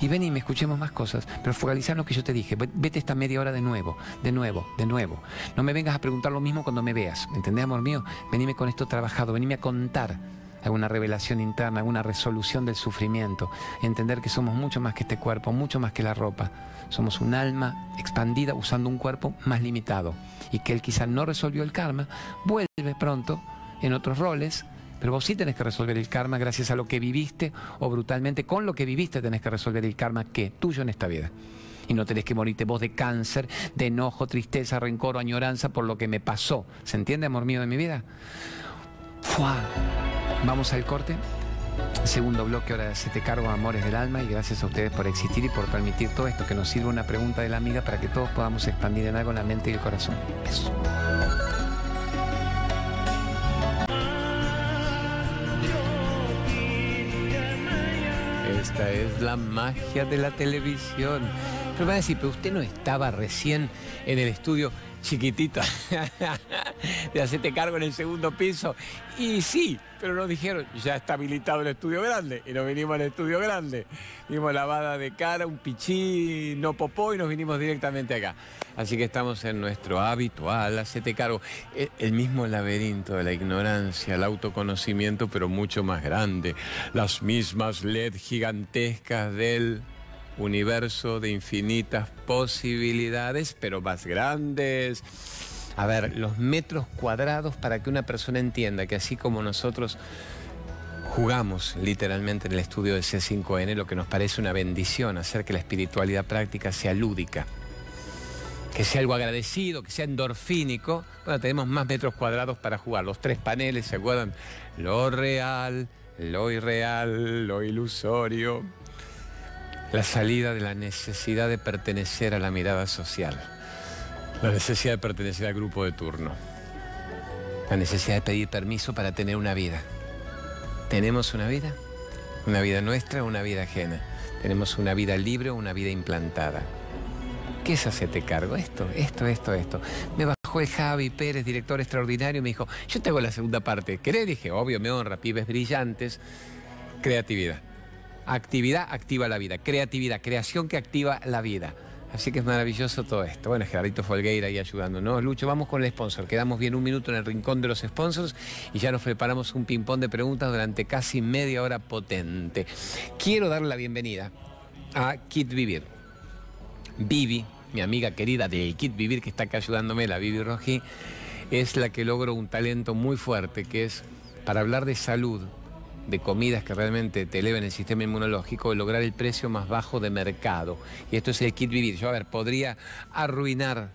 Y ven y me escuchemos más cosas, pero focalizar lo que yo te dije. Vete esta media hora de nuevo, de nuevo, de nuevo. No me vengas a preguntar lo mismo cuando me veas. ¿Entendés, amor mío? Venime con esto trabajado, venime a contar alguna revelación interna, alguna resolución del sufrimiento. Entender que somos mucho más que este cuerpo, mucho más que la ropa. Somos un alma expandida usando un cuerpo más limitado. Y que él quizá no resolvió el karma, vuelve pronto en otros roles pero vos sí tenés que resolver el karma gracias a lo que viviste o brutalmente con lo que viviste tenés que resolver el karma que tuyo en esta vida. Y no tenés que morirte vos de cáncer, de enojo, tristeza, rencor o añoranza por lo que me pasó. ¿Se entiende, amor mío de mi vida? ¡Fua! Vamos al corte. Segundo bloque, ahora se te cargo amores del alma y gracias a ustedes por existir y por permitir todo esto, que nos sirva una pregunta de la amiga para que todos podamos expandir en algo la mente y el corazón. Eso. Esta es la magia de la televisión. Pero va a decir, pero usted no estaba recién en el estudio chiquitito de hacerte cargo en el segundo piso. Y sí, pero nos dijeron, ya está habilitado el estudio grande. Y nos vinimos al estudio grande. Vimos lavada de cara, un pichí, no popó y nos vinimos directamente acá. Así que estamos en nuestro habitual, hacete cargo, e, el mismo laberinto de la ignorancia, el autoconocimiento, pero mucho más grande. Las mismas LED gigantescas del universo de infinitas posibilidades, pero más grandes. A ver, los metros cuadrados para que una persona entienda que así como nosotros jugamos literalmente en el estudio de C5N, lo que nos parece una bendición, hacer que la espiritualidad práctica sea lúdica, que sea algo agradecido, que sea endorfínico, bueno, tenemos más metros cuadrados para jugar. Los tres paneles, ¿se acuerdan? Lo real, lo irreal, lo ilusorio, la salida de la necesidad de pertenecer a la mirada social, la necesidad de pertenecer al grupo de turno, la necesidad de pedir permiso para tener una vida. ¿Tenemos una vida? ¿Una vida nuestra o una vida ajena? ¿Tenemos una vida libre o una vida implantada? ¿Qué es hacerte cargo? Esto, esto, esto, esto. Me bajó el Javi Pérez, director extraordinario, y me dijo, yo te hago la segunda parte. ¿Querés? Dije, obvio, me honra, pibes brillantes, creatividad. Actividad activa la vida. Creatividad, creación que activa la vida. Así que es maravilloso todo esto. Bueno, Gerardito Folgueira ahí ayudándonos. Lucho, vamos con el sponsor. Quedamos bien un minuto en el rincón de los sponsors y ya nos preparamos un ping-pong de preguntas durante casi media hora potente. Quiero darle la bienvenida a Kit Vivir. Vivi, mi amiga querida de Kit Vivir, que está acá ayudándome, la Vivi Roji, es la que logró un talento muy fuerte, que es para hablar de salud, de comidas que realmente te eleven el sistema inmunológico lograr el precio más bajo de mercado. Y esto es el kit vivir. Yo, a ver, podría arruinar,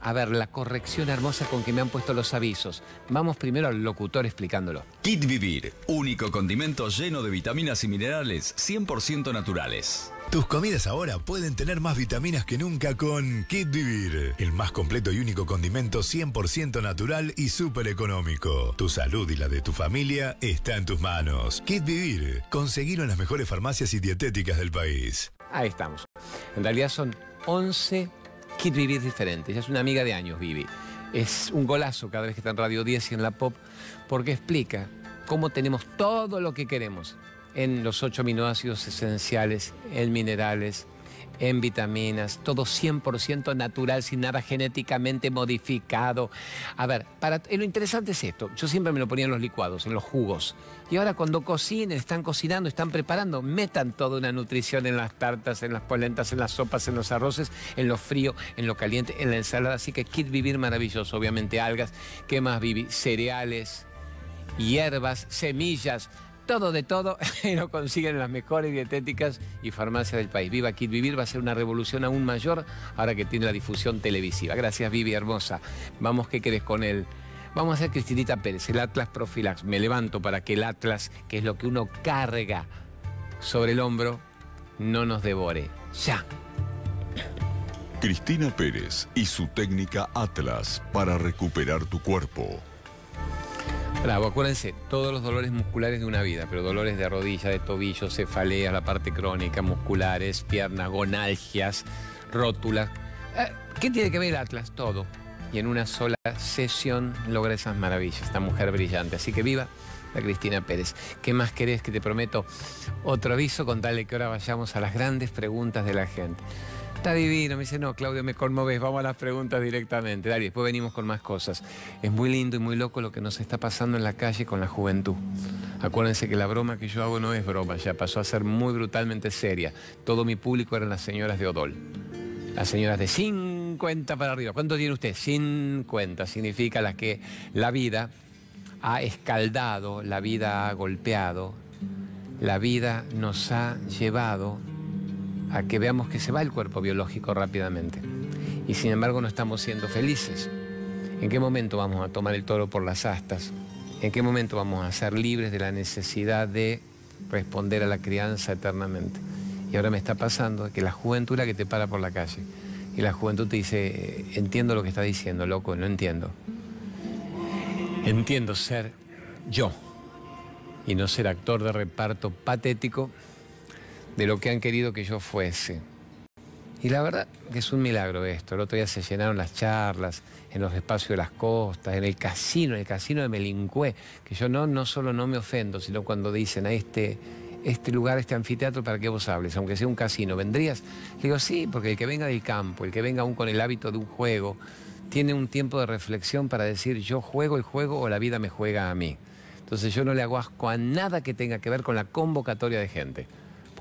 a ver, la corrección hermosa con que me han puesto los avisos. Vamos primero al locutor explicándolo. Kit Vivir, único condimento lleno de vitaminas y minerales 100% naturales. Tus comidas ahora pueden tener más vitaminas que nunca con Kit Vivir, el más completo y único condimento 100% natural y súper económico. Tu salud y la de tu familia está en tus manos. Kit Vivir, conseguilo en las mejores farmacias y dietéticas del país. Ahí estamos. En realidad son 11 Kit Vivir diferentes. Ya es una amiga de años, Vivi. Es un golazo cada vez que está en Radio 10 y en la Pop, porque explica cómo tenemos todo lo que queremos en los ocho aminoácidos esenciales, en minerales, en vitaminas, todo 100% natural, sin nada genéticamente modificado. A ver, para, eh, lo interesante es esto, yo siempre me lo ponía en los licuados, en los jugos. Y ahora cuando cocinen, están cocinando, están preparando, metan toda una nutrición en las tartas, en las polentas, en las sopas, en los arroces, en lo frío, en lo caliente, en la ensalada. Así que Kit Vivir maravilloso, obviamente algas, ¿qué más viví? Cereales, hierbas, semillas todo de todo y lo consiguen en las mejores dietéticas y farmacias del país. Viva Kit Vivir va a ser una revolución aún mayor ahora que tiene la difusión televisiva. Gracias Vivi, hermosa. Vamos, ¿qué querés con él? Vamos a hacer Cristinita Pérez, el Atlas Profilax. Me levanto para que el Atlas, que es lo que uno carga sobre el hombro, no nos devore. Ya. Cristina Pérez y su técnica Atlas para recuperar tu cuerpo. Bravo, acuérdense, todos los dolores musculares de una vida, pero dolores de rodilla, de tobillo, cefaleas, la parte crónica, musculares, piernas, gonalgias, rótulas. Eh, ¿Qué tiene que ver Atlas? Todo. Y en una sola sesión logra esas maravillas, esta mujer brillante. Así que viva la Cristina Pérez. ¿Qué más querés que te prometo? Otro aviso con tal de que ahora vayamos a las grandes preguntas de la gente. Está divino, me dice, no, Claudio, me conmoves, vamos a las preguntas directamente. Dale, después venimos con más cosas. Es muy lindo y muy loco lo que nos está pasando en la calle con la juventud. Acuérdense que la broma que yo hago no es broma, ya pasó a ser muy brutalmente seria. Todo mi público eran las señoras de Odol. Las señoras de 50 para arriba. ¿Cuánto tiene usted? 50. Significa las que la vida ha escaldado, la vida ha golpeado, la vida nos ha llevado a que veamos que se va el cuerpo biológico rápidamente. Y sin embargo no estamos siendo felices. ¿En qué momento vamos a tomar el toro por las astas? ¿En qué momento vamos a ser libres de la necesidad de responder a la crianza eternamente? Y ahora me está pasando que la juventud la que te para por la calle. Y la juventud te dice, entiendo lo que está diciendo, loco, no entiendo. Entiendo ser yo y no ser actor de reparto patético de lo que han querido que yo fuese. Y la verdad que es un milagro esto. El otro día se llenaron las charlas en los espacios de las costas, en el casino, en el casino de Melincué, que yo no, no solo no me ofendo, sino cuando dicen a este, este lugar, este anfiteatro, para que vos hables, aunque sea un casino, ¿vendrías? Le digo, sí, porque el que venga del campo, el que venga aún con el hábito de un juego, tiene un tiempo de reflexión para decir, yo juego el juego o la vida me juega a mí. Entonces yo no le hago asco a nada que tenga que ver con la convocatoria de gente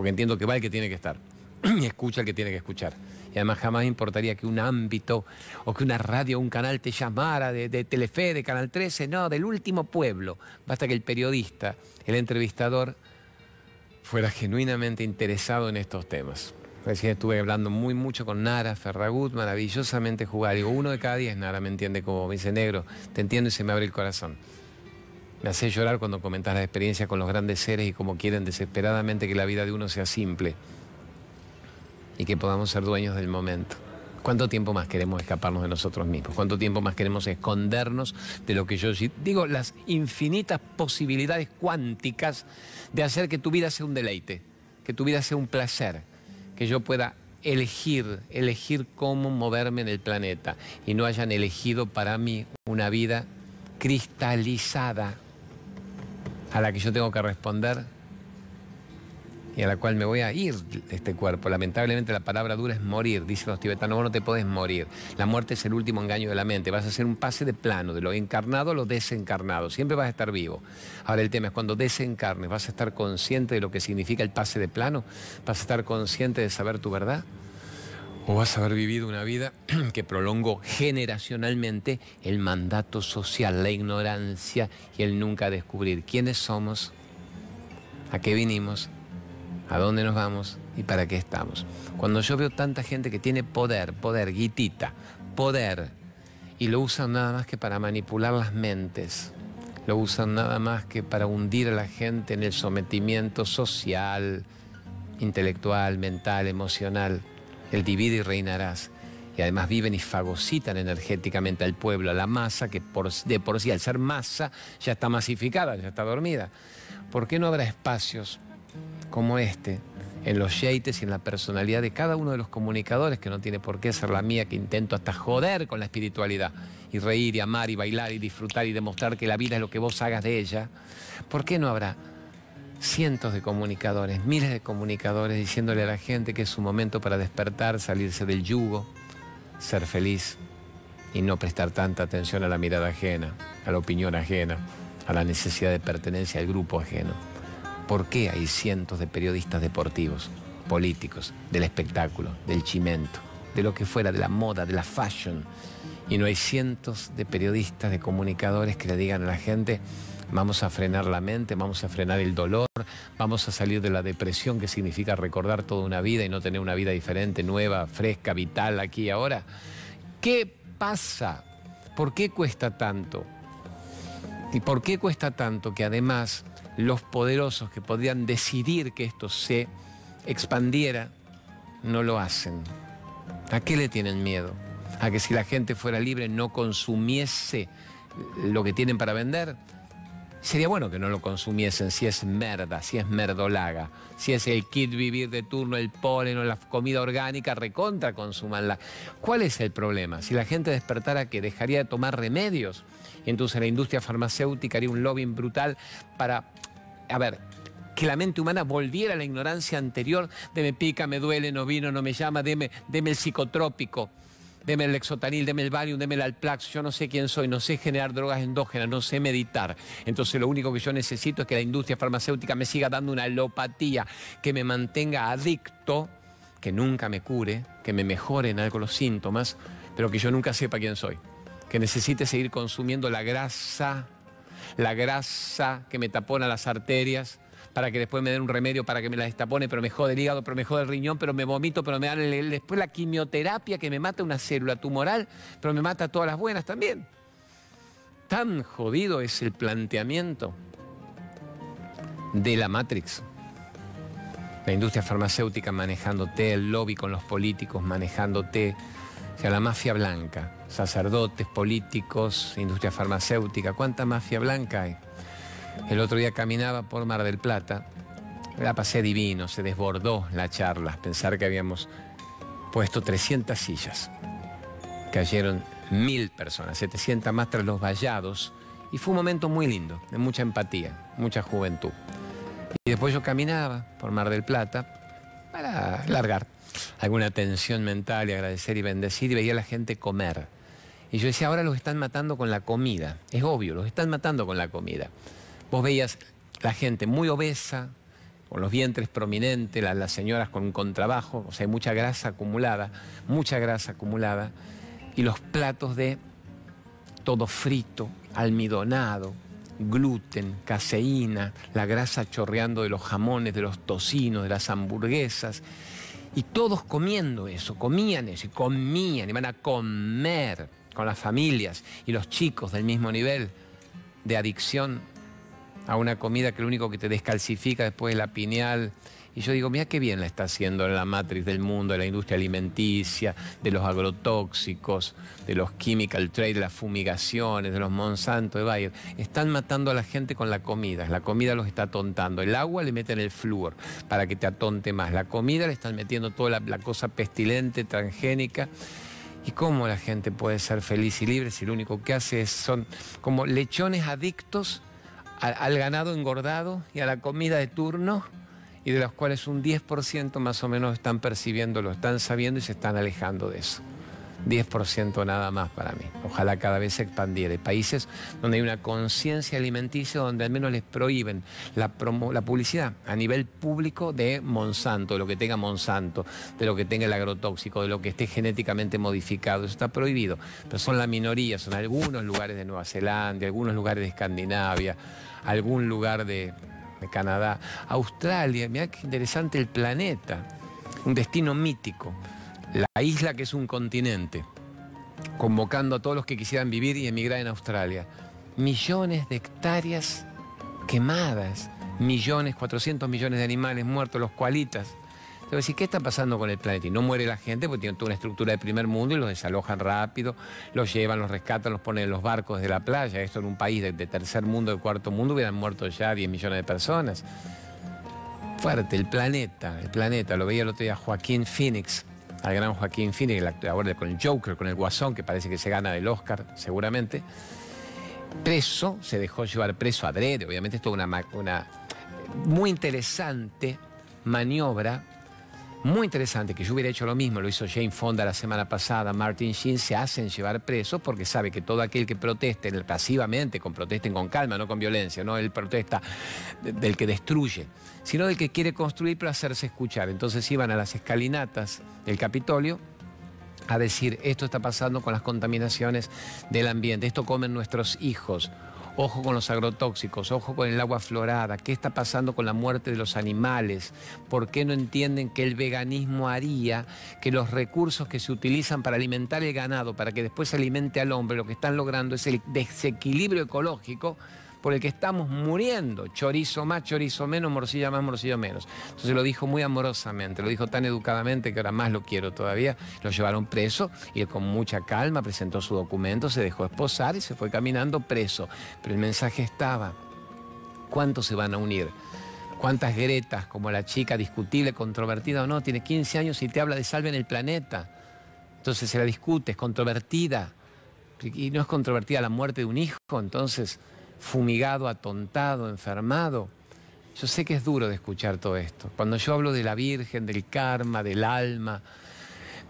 porque entiendo que va el que tiene que estar y escucha el que tiene que escuchar. Y además jamás importaría que un ámbito o que una radio o un canal te llamara de, de, Telefe, de Canal 13, no, del último pueblo. Basta que el periodista, el entrevistador, fuera genuinamente interesado en estos temas. Recién estuve hablando muy mucho con Nara Ferragut, maravillosamente jugar. Digo, uno de cada diez, Nara me entiende como me dice negro, te entiendo y se me abre el corazón. Me hace llorar cuando comentas la experiencia con los grandes seres y cómo quieren desesperadamente que la vida de uno sea simple y que podamos ser dueños del momento. ¿Cuánto tiempo más queremos escaparnos de nosotros mismos? ¿Cuánto tiempo más queremos escondernos de lo que yo digo, las infinitas posibilidades cuánticas de hacer que tu vida sea un deleite, que tu vida sea un placer, que yo pueda elegir, elegir cómo moverme en el planeta y no hayan elegido para mí una vida cristalizada a la que yo tengo que responder y a la cual me voy a ir este cuerpo. Lamentablemente la palabra dura es morir, dicen los tibetanos, vos no te podés morir. La muerte es el último engaño de la mente, vas a hacer un pase de plano, de lo encarnado a lo desencarnado, siempre vas a estar vivo. Ahora el tema es cuando desencarnes, vas a estar consciente de lo que significa el pase de plano, vas a estar consciente de saber tu verdad. O vas a haber vivido una vida que prolongó generacionalmente el mandato social, la ignorancia y el nunca descubrir quiénes somos, a qué vinimos, a dónde nos vamos y para qué estamos. Cuando yo veo tanta gente que tiene poder, poder, guitita, poder, y lo usan nada más que para manipular las mentes, lo usan nada más que para hundir a la gente en el sometimiento social, intelectual, mental, emocional el divide y reinarás. Y además viven y fagocitan energéticamente al pueblo, a la masa, que por, de por sí al ser masa ya está masificada, ya está dormida. ¿Por qué no habrá espacios como este en los yates y en la personalidad de cada uno de los comunicadores, que no tiene por qué ser la mía, que intento hasta joder con la espiritualidad, y reír y amar y bailar y disfrutar y demostrar que la vida es lo que vos hagas de ella? ¿Por qué no habrá cientos de comunicadores, miles de comunicadores diciéndole a la gente que es su momento para despertar, salirse del yugo, ser feliz y no prestar tanta atención a la mirada ajena, a la opinión ajena, a la necesidad de pertenencia al grupo ajeno. ¿Por qué hay cientos de periodistas deportivos, políticos, del espectáculo, del chimento, de lo que fuera, de la moda, de la fashion? Y no hay cientos de periodistas, de comunicadores que le digan a la gente, Vamos a frenar la mente, vamos a frenar el dolor, vamos a salir de la depresión que significa recordar toda una vida y no tener una vida diferente, nueva, fresca, vital aquí y ahora. ¿Qué pasa? ¿Por qué cuesta tanto? ¿Y por qué cuesta tanto que además los poderosos que podrían decidir que esto se expandiera no lo hacen? ¿A qué le tienen miedo? ¿A que si la gente fuera libre no consumiese lo que tienen para vender? Sería bueno que no lo consumiesen si es merda, si es merdolaga, si es el kit vivir de turno, el polen o la comida orgánica, recontra consumanla. ¿Cuál es el problema? Si la gente despertara que dejaría de tomar remedios, entonces la industria farmacéutica haría un lobbying brutal para, a ver, que la mente humana volviera a la ignorancia anterior de me pica, me duele, no vino, no me llama, deme, deme el psicotrópico deme el Lexotanil, deme el Valium, deme el Alplax, yo no sé quién soy, no sé generar drogas endógenas, no sé meditar. Entonces lo único que yo necesito es que la industria farmacéutica me siga dando una alopatía que me mantenga adicto, que nunca me cure, que me mejore en algo los síntomas, pero que yo nunca sepa quién soy. Que necesite seguir consumiendo la grasa, la grasa que me tapona las arterias, para que después me den un remedio para que me la destapone, pero me jode el hígado, pero me jode el riñón, pero me vomito, pero me dan después la quimioterapia que me mata una célula tumoral, pero me mata todas las buenas también. Tan jodido es el planteamiento de la Matrix. La industria farmacéutica manejándote, el lobby con los políticos manejándote, o sea, la mafia blanca, sacerdotes, políticos, industria farmacéutica, ¿cuánta mafia blanca hay? El otro día caminaba por Mar del Plata, la pasé divino, se desbordó la charla, pensar que habíamos puesto 300 sillas. Cayeron mil personas, 700 más tras los vallados, y fue un momento muy lindo, de mucha empatía, mucha juventud. Y después yo caminaba por Mar del Plata para largar alguna tensión mental y agradecer y bendecir, y veía a la gente comer. Y yo decía, ahora los están matando con la comida. Es obvio, los están matando con la comida. Vos veías la gente muy obesa, con los vientres prominentes, las, señoras con contrabajo, o sea, hay mucha grasa acumulada, mucha grasa acumulada, y los platos de todo frito, almidonado, gluten, caseína, la grasa chorreando de los jamones, de los tocinos, de las hamburguesas, y todos comiendo eso, comían eso, y comían, y van a comer con las familias y los chicos del mismo nivel de adicción a una comida que lo único que te descalcifica después es la pineal. Y yo digo, mira qué bien la está haciendo la matriz del mundo, de la industria alimenticia, de los agrotóxicos, de los chemical trade, de las fumigaciones, de los Monsanto, de Bayer. Están matando a la gente con la comida. La comida los está atontando. El agua le meten el flúor para que te atonte más. La comida le están metiendo toda la, la cosa pestilente, transgénica. ¿Y cómo la gente puede ser feliz y libre si lo único que hace es, son como lechones adictos al, ganado engordado y a la comida de turno y de los cuales un 10% más o menos están percibiendo, lo están sabiendo y se están alejando de eso. 10% nada más para mí. Ojalá cada vez se expandiera. Países donde hay una conciencia alimenticia donde al menos les prohíben la, la publicidad a nivel público de Monsanto, de lo que tenga Monsanto, de lo que tenga el agrotóxico, de lo que esté genéticamente modificado. Eso está prohibido. Pero son la minoría, son algunos lugares de Nueva Zelanda, algunos lugares de Escandinavia algún lugar de, Canadá, Australia, mira qué interesante el planeta, un destino mítico, la isla que es un continente, convocando a todos los que quisieran vivir y emigrar en Australia. Millones de hectáreas quemadas, millones, 400 millones de animales muertos, los cualitas. Entonces, ¿qué está pasando con el planeta? Y no muere la gente porque tiene toda una estructura de primer mundo y los desalojan rápido, los llevan, los rescatan, los ponen en los barcos de la playa. Esto en un país de, tercer mundo, de cuarto mundo, hubieran muerto ya 10 millones de personas. Fuerte, el planeta, el planeta. Lo veía el otro día Joaquín Phoenix, al gran Joaquín Phoenix, el actor con el Joker, con el Guasón, que parece que se gana del Oscar, seguramente. Preso, se dejó llevar preso a adrede, obviamente esto es una, una muy interesante maniobra muy interesante, que yo hubiera hecho lo mismo, lo hizo Jane Fonda la semana pasada, Martin Sheen, se hacen llevar presos porque sabe que todo aquel que proteste pasivamente, con protesten con calma, no con violencia, no el protesta del que destruye, sino del que quiere construir pero hacerse escuchar. Entonces iban a las escalinatas del Capitolio a decir, esto está pasando con las contaminaciones del ambiente, esto comen nuestros hijos Ojo con los agrotóxicos, ojo con el agua florada, qué está pasando con la muerte de los animales, por qué no entienden que el veganismo haría que los recursos que se utilizan para alimentar el ganado, para que después se alimente al hombre, lo que están logrando es el desequilibrio ecológico por el que estamos muriendo. Chorizo más, chorizo menos, morcilla más, morcilla menos. Entonces lo dijo muy amorosamente, lo dijo tan educadamente que ahora más lo quiero todavía. Lo llevaron preso y él con mucha calma presentó su documento, se dejó esposar y se fue caminando preso. Pero el mensaje estaba, ¿Cuántos se van a unir? ¿Cuántas Gretas, como la chica discutible, controvertida o no, tiene 15 años y te habla de salven el planeta? Entonces se la discute, es controvertida. Y no es controvertida la muerte de un hijo, entonces fumigado, atontado, enfermado. Yo sé que es duro de escuchar todo esto. Cuando yo hablo de la Virgen, del karma, del alma,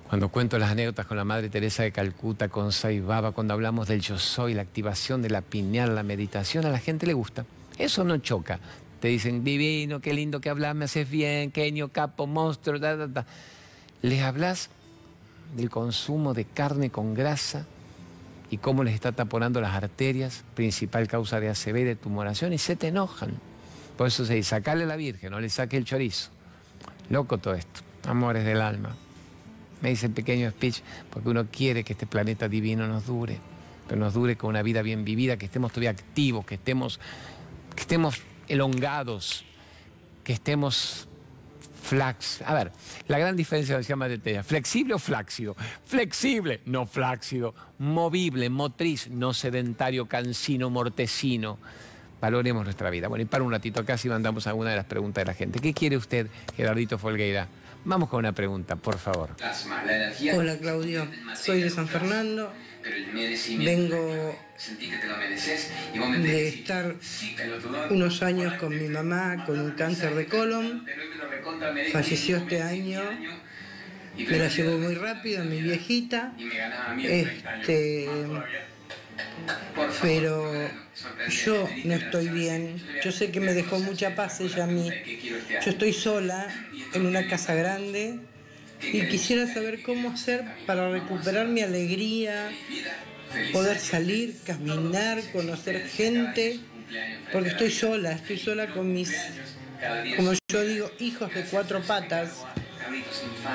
cuando cuento las anécdotas con la Madre Teresa de Calcuta, con Sai Baba, cuando hablamos del yo soy, la activación de la pineal, la meditación, a la gente le gusta. Eso no choca. Te dicen, divino, qué lindo que hablas, me haces bien, queño, capo, monstruo, da, da, da. Les hablas del consumo de carne con grasa y cómo les está taponando las arterias, principal causa de ACV y de tumoración, y se te enojan. Por eso se dice, sacale a la Virgen, no le saque el chorizo. Loco todo esto, amores del alma. Me dice el pequeño speech, porque uno quiere que este planeta divino nos dure, pero nos dure con una vida bien vivida, que estemos todavía activos, que estemos, que estemos elongados, que estemos flax. A ver, la gran diferencia decía Madre Teresa, flexible o flácido. Flexible, no flácido. Movible, motriz, no sedentario, cansino, mortecino. Valoremos nuestra vida. Bueno, y para un ratito acá si mandamos alguna de las preguntas de la gente. ¿Qué quiere usted, Gerardito Folgueira? Vamos con una pregunta, por favor. Hola Claudio, soy de San Fernando. Vengo de estar unos años con mi mamá con un cáncer de colon. Falleció este año. Me la llevó muy rápido, mi viejita. Este, pero yo no estoy bien. Yo sé que me dejó mucha paz ella a mí. Yo estoy sola en una casa grande y quisiera saber cómo hacer para recuperar mi alegría, poder salir, caminar, conocer gente, porque estoy sola, estoy sola con mis, como yo digo, hijos de cuatro patas,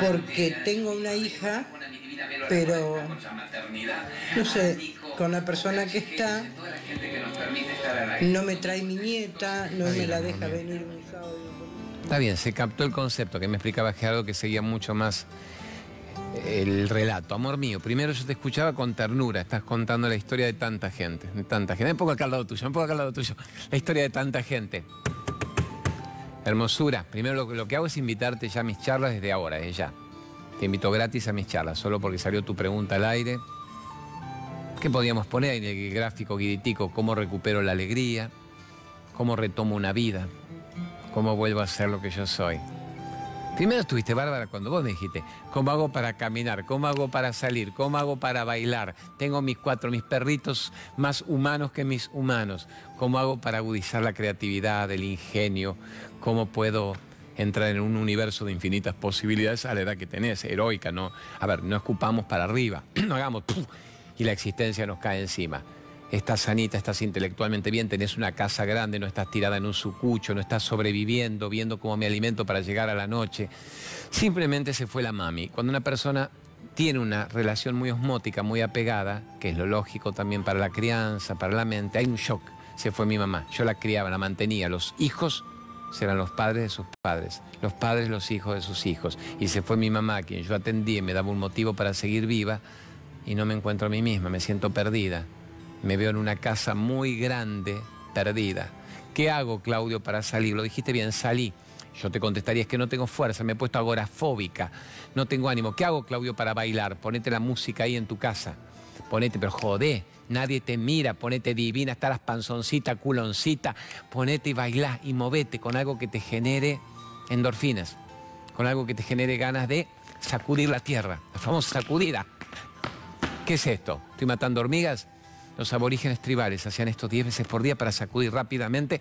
porque tengo una hija, pero no sé, con la persona que está, no me trae mi nieta, no me la deja venir un sábado. Está bien, se captó el concepto que me explicaba Gerardo que seguía mucho más el relato. Amor mío, primero yo te escuchaba con ternura, estás contando la historia de tanta gente, de tanta gente. Un poco acá al lado tuyo, un poco acá al lado tuyo. La historia de tanta gente. Hermosura, primero lo, que hago es invitarte ya a mis charlas desde ahora, desde ya. Te invito gratis a mis charlas, solo porque salió tu pregunta al aire. ¿Qué podíamos poner en el gráfico guiditico? ¿Cómo recupero la alegría? ¿Cómo retomo una vida? ¿Cómo vuelvo a ser lo que yo soy? Primero estuviste bárbara cuando vos me dijiste, ¿cómo hago para caminar? ¿Cómo hago para salir? ¿Cómo hago para bailar? Tengo mis cuatro, mis perritos más humanos que mis humanos. ¿Cómo hago para agudizar la creatividad, el ingenio? ¿Cómo puedo entrar en un universo de infinitas posibilidades a la edad que tenés, heroica, ¿no? A ver, no escupamos para arriba, no hagamos y la existencia nos cae encima estás sanita, estás intelectualmente bien, tenés una casa grande, no estás tirada en un sucucho, no estás sobreviviendo, viendo cómo me alimento para llegar a la noche. Simplemente se fue la mami. Cuando una persona tiene una relación muy osmótica, muy apegada, que es lo lógico también para la crianza, para la mente, hay un shock. Se fue mi mamá, yo la criaba, la mantenía. Los hijos serán los padres de sus padres, los padres los hijos de sus hijos. Y se fue mi mamá, quien yo atendí y me daba un motivo para seguir viva, y no me encuentro a mí misma, me siento perdida me veo en una casa muy grande, perdida. ¿Qué hago, Claudio, para salir? Lo dijiste bien, salí. Yo te contestaría, es que no tengo fuerza, me he puesto agorafóbica, no tengo ánimo. ¿Qué hago, Claudio, para bailar? Ponete la música ahí en tu casa. Ponete, pero jodé, nadie te mira, ponete divina, está las panzoncita, culoncita, ponete y bailá y movete con algo que te genere endorfinas, con algo que te genere ganas de sacudir la tierra, la famosa sacudida. ¿Qué es esto? ¿Estoy matando hormigas? Los aborígenes tribales hacían esto 10 veces por día para sacudir rápidamente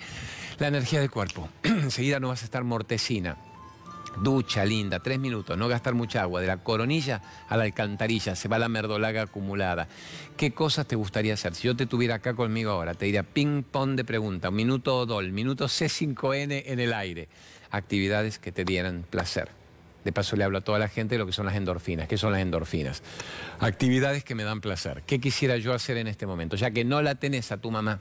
la energía del cuerpo. Enseguida no vas a estar mortecina. Ducha linda, tres minutos, no gastar mucha agua, de la coronilla a la alcantarilla, se va la merdolaga acumulada. ¿Qué cosas te gustaría hacer? Si yo te tuviera acá conmigo ahora, te diría ping-pong de pregunta, un minuto DOL, minuto C5N en el aire. Actividades que te dieran placer. De paso le hablo a toda la gente de lo que son las endorfinas. ¿Qué son las endorfinas? Actividades que me dan placer. ¿Qué quisiera yo hacer en este momento? Ya que no la tenés a tu mamá,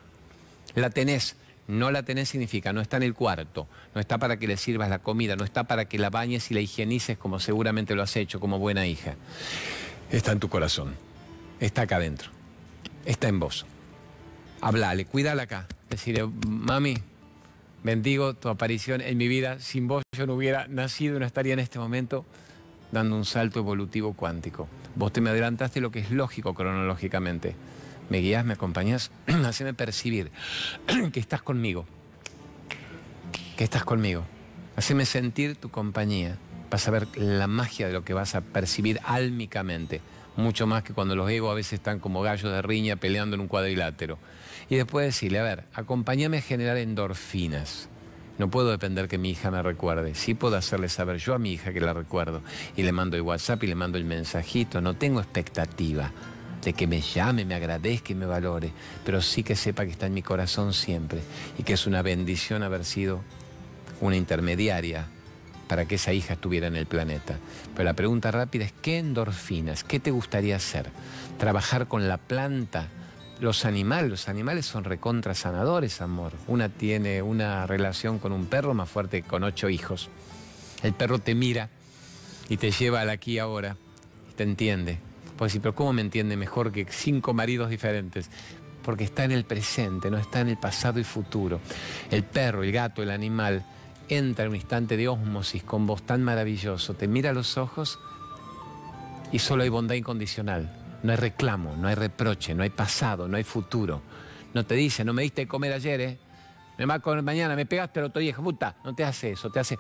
la tenés. No la tenés significa, no está en el cuarto, no está para que le sirvas la comida, no está para que la bañes y la higienices como seguramente lo has hecho como buena hija. Está en tu corazón, está acá adentro, está en vos. Hablale, cuídala acá. Decirle, mami, Bendigo tu aparición en mi vida. Sin vos yo no hubiera nacido y no estaría en este momento dando un salto evolutivo cuántico. Vos te me adelantaste lo que es lógico cronológicamente. Me guías, me acompañas, haceme percibir que estás conmigo. Que estás conmigo. Haceme sentir tu compañía. Vas a ver la magia de lo que vas a percibir álmicamente. Mucho más que cuando los egos a veces están como gallos de riña peleando en un cuadrilátero. Y después decirle, a ver, acompáñame a generar endorfinas. No puedo depender que mi hija me recuerde. Sí puedo hacerle saber yo a mi hija que la recuerdo. Y le mando el WhatsApp y le mando el mensajito. No tengo expectativa de que me llame, me agradezca y me valore. Pero sí que sepa que está en mi corazón siempre. Y que es una bendición haber sido una intermediaria para que esa hija estuviera en el planeta. Pero la pregunta rápida es, ¿qué endorfinas? ¿Qué te gustaría hacer? ¿Trabajar con la planta? Los animales, los animales son recontra sanadores, amor. Una tiene una relación con un perro más fuerte que con ocho hijos. El perro te mira y te lleva al aquí y ahora te entiende. Pues sí, pero ¿cómo me entiende mejor que cinco maridos diferentes? Porque está en el presente, no está en el pasado y futuro. El perro, el gato, el animal entra en un instante de ósmosis con voz tan maravilloso, te mira a los ojos y solo hay bondad incondicional. No hay reclamo, no hay reproche, no hay pasado, no hay futuro. No te dice, no me diste de comer ayer, ¿eh? Me comer mañana, me pegaste el otro día, puta. No te hace eso, te hace...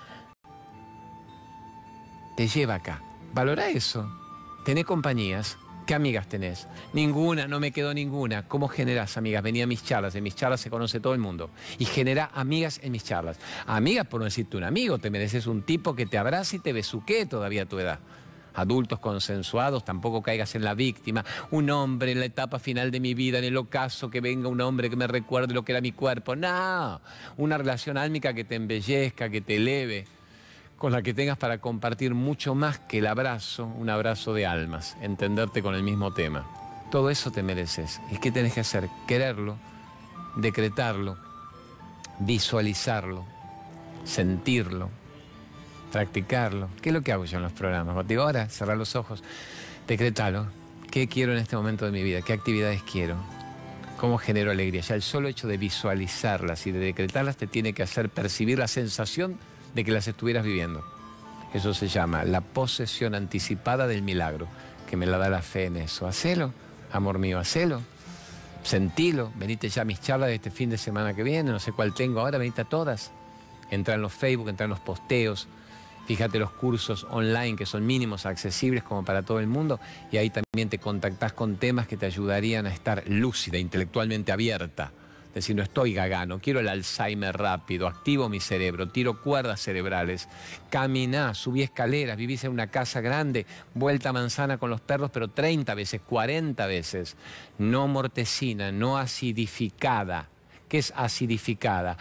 Te lleva acá. Valora eso. Tené compañías. ¿Qué amigas tenés? Ninguna, no me quedó ninguna. ¿Cómo generas amigas? Venía a mis charlas, en mis charlas se conoce todo el mundo. Y genera amigas en mis charlas. Amigas por no decirte un amigo, te mereces un tipo que te abrace y te besuque todavía a tu edad adultos consensuados, tampoco caigas en la víctima. Un hombre en la etapa final de mi vida, en el ocaso, que venga un hombre que me recuerde lo que era mi cuerpo. No, una relación álmica que te embellezca, que te eleve, con la que tengas para compartir mucho más que el abrazo, un abrazo de almas, entenderte con el mismo tema. Todo eso te mereces. ¿Y qué tenés que hacer? Quererlo, decretarlo, visualizarlo, sentirlo, practicarlo. ¿Qué es lo que hago yo en los programas? digo, ahora, cerrar los ojos, decretalo. ¿Qué quiero en este momento de mi vida? ¿Qué actividades quiero? ¿Cómo genero alegría? Ya el solo hecho de visualizarlas y de decretarlas te tiene que hacer percibir la sensación de que las estuvieras viviendo. Eso se llama la posesión anticipada del milagro, que me la da la fe en eso. Hacelo, amor mío, hacelo. Sentilo, venite ya a mis charlas de este fin de semana que viene, no sé cuál tengo ahora, venite a todas. Entra en los Facebook, entra en los posteos, Fíjate los cursos online que son mínimos, accesibles como para todo el mundo y ahí también te contactás con temas que te ayudarían a estar lúcida, intelectualmente abierta. Es decir, no estoy gagano, quiero el Alzheimer rápido, activo mi cerebro, tiro cuerdas cerebrales, caminá, subí escaleras, vivís en una casa grande, vuelta a manzana con los perros, pero 30 veces, 40 veces, no mortecina, no acidificada. ¿Qué es acidificada?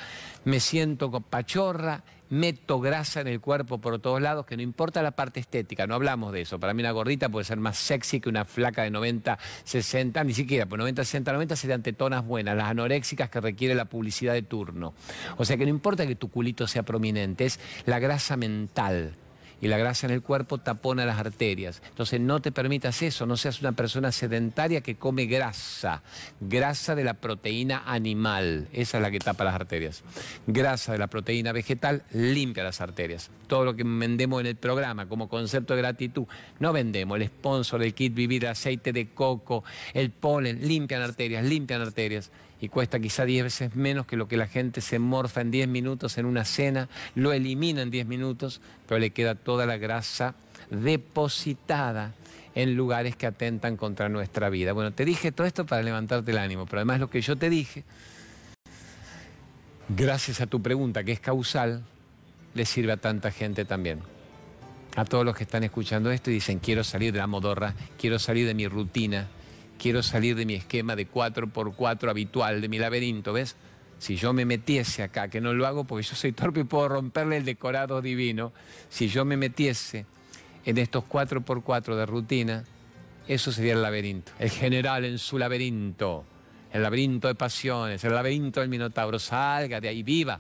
Me siento pachorra meto grasa en el cuerpo por todos lados, que no importa la parte estética, no hablamos de eso. Para mí una gordita puede ser más sexy que una flaca de 90, 60, ni siquiera, pues 90, 60, 90 serían tetonas buenas, las anoréxicas que requiere la publicidad de turno. O sea que no importa que tu culito sea prominente, es la grasa mental y la grasa en el cuerpo tapona las arterias. Entonces no te permitas eso, no seas una persona sedentaria que come grasa, grasa de la proteína animal, esa es la que tapa las arterias. Grasa de la proteína vegetal limpia las arterias. Todo lo que vendemos en el programa como concepto de gratitud, no vendemos el sponsor, el kit vivir, aceite de coco, el polen, limpian arterias, limpian arterias y cuesta quizá 10 veces menos que lo que la gente se morfa en 10 minutos en una cena, lo elimina en 10 minutos, pero le queda toda la grasa depositada en lugares que atentan contra nuestra vida. Bueno, te dije todo esto para levantarte el ánimo, pero además lo que yo te dije, gracias a tu pregunta que es causal, le sirve a tanta gente también. A todos los que están escuchando esto y dicen, quiero salir de la modorra, quiero salir de mi rutina, quiero salir de mi esquema de 4x4 habitual, de mi laberinto, ¿ves? Si yo me metiese acá, que no lo hago porque yo soy torpe y puedo romperle el decorado divino, si yo me metiese en estos 4x4 de rutina, eso sería el laberinto. El general en su laberinto, el laberinto de pasiones, el laberinto del Minotauro, salga de ahí, viva,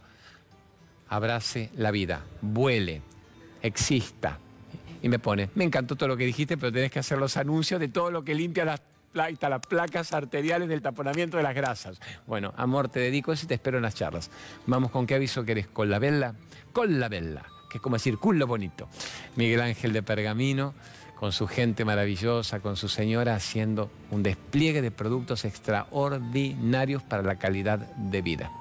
abrace la vida, vuele, exista. Y me pone, me encantó todo lo que dijiste, pero tenés que hacer los anuncios de todo lo que limpia las las placas arteriales del taponamiento de las grasas. Bueno, amor, te dedico eso y te espero en las charlas. Vamos con qué aviso querés, con la vela, con la vela, que es como decir culo bonito. Miguel Ángel de Pergamino con su gente maravillosa, con su señora, haciendo un despliegue de productos extraordinarios para la calidad de vida.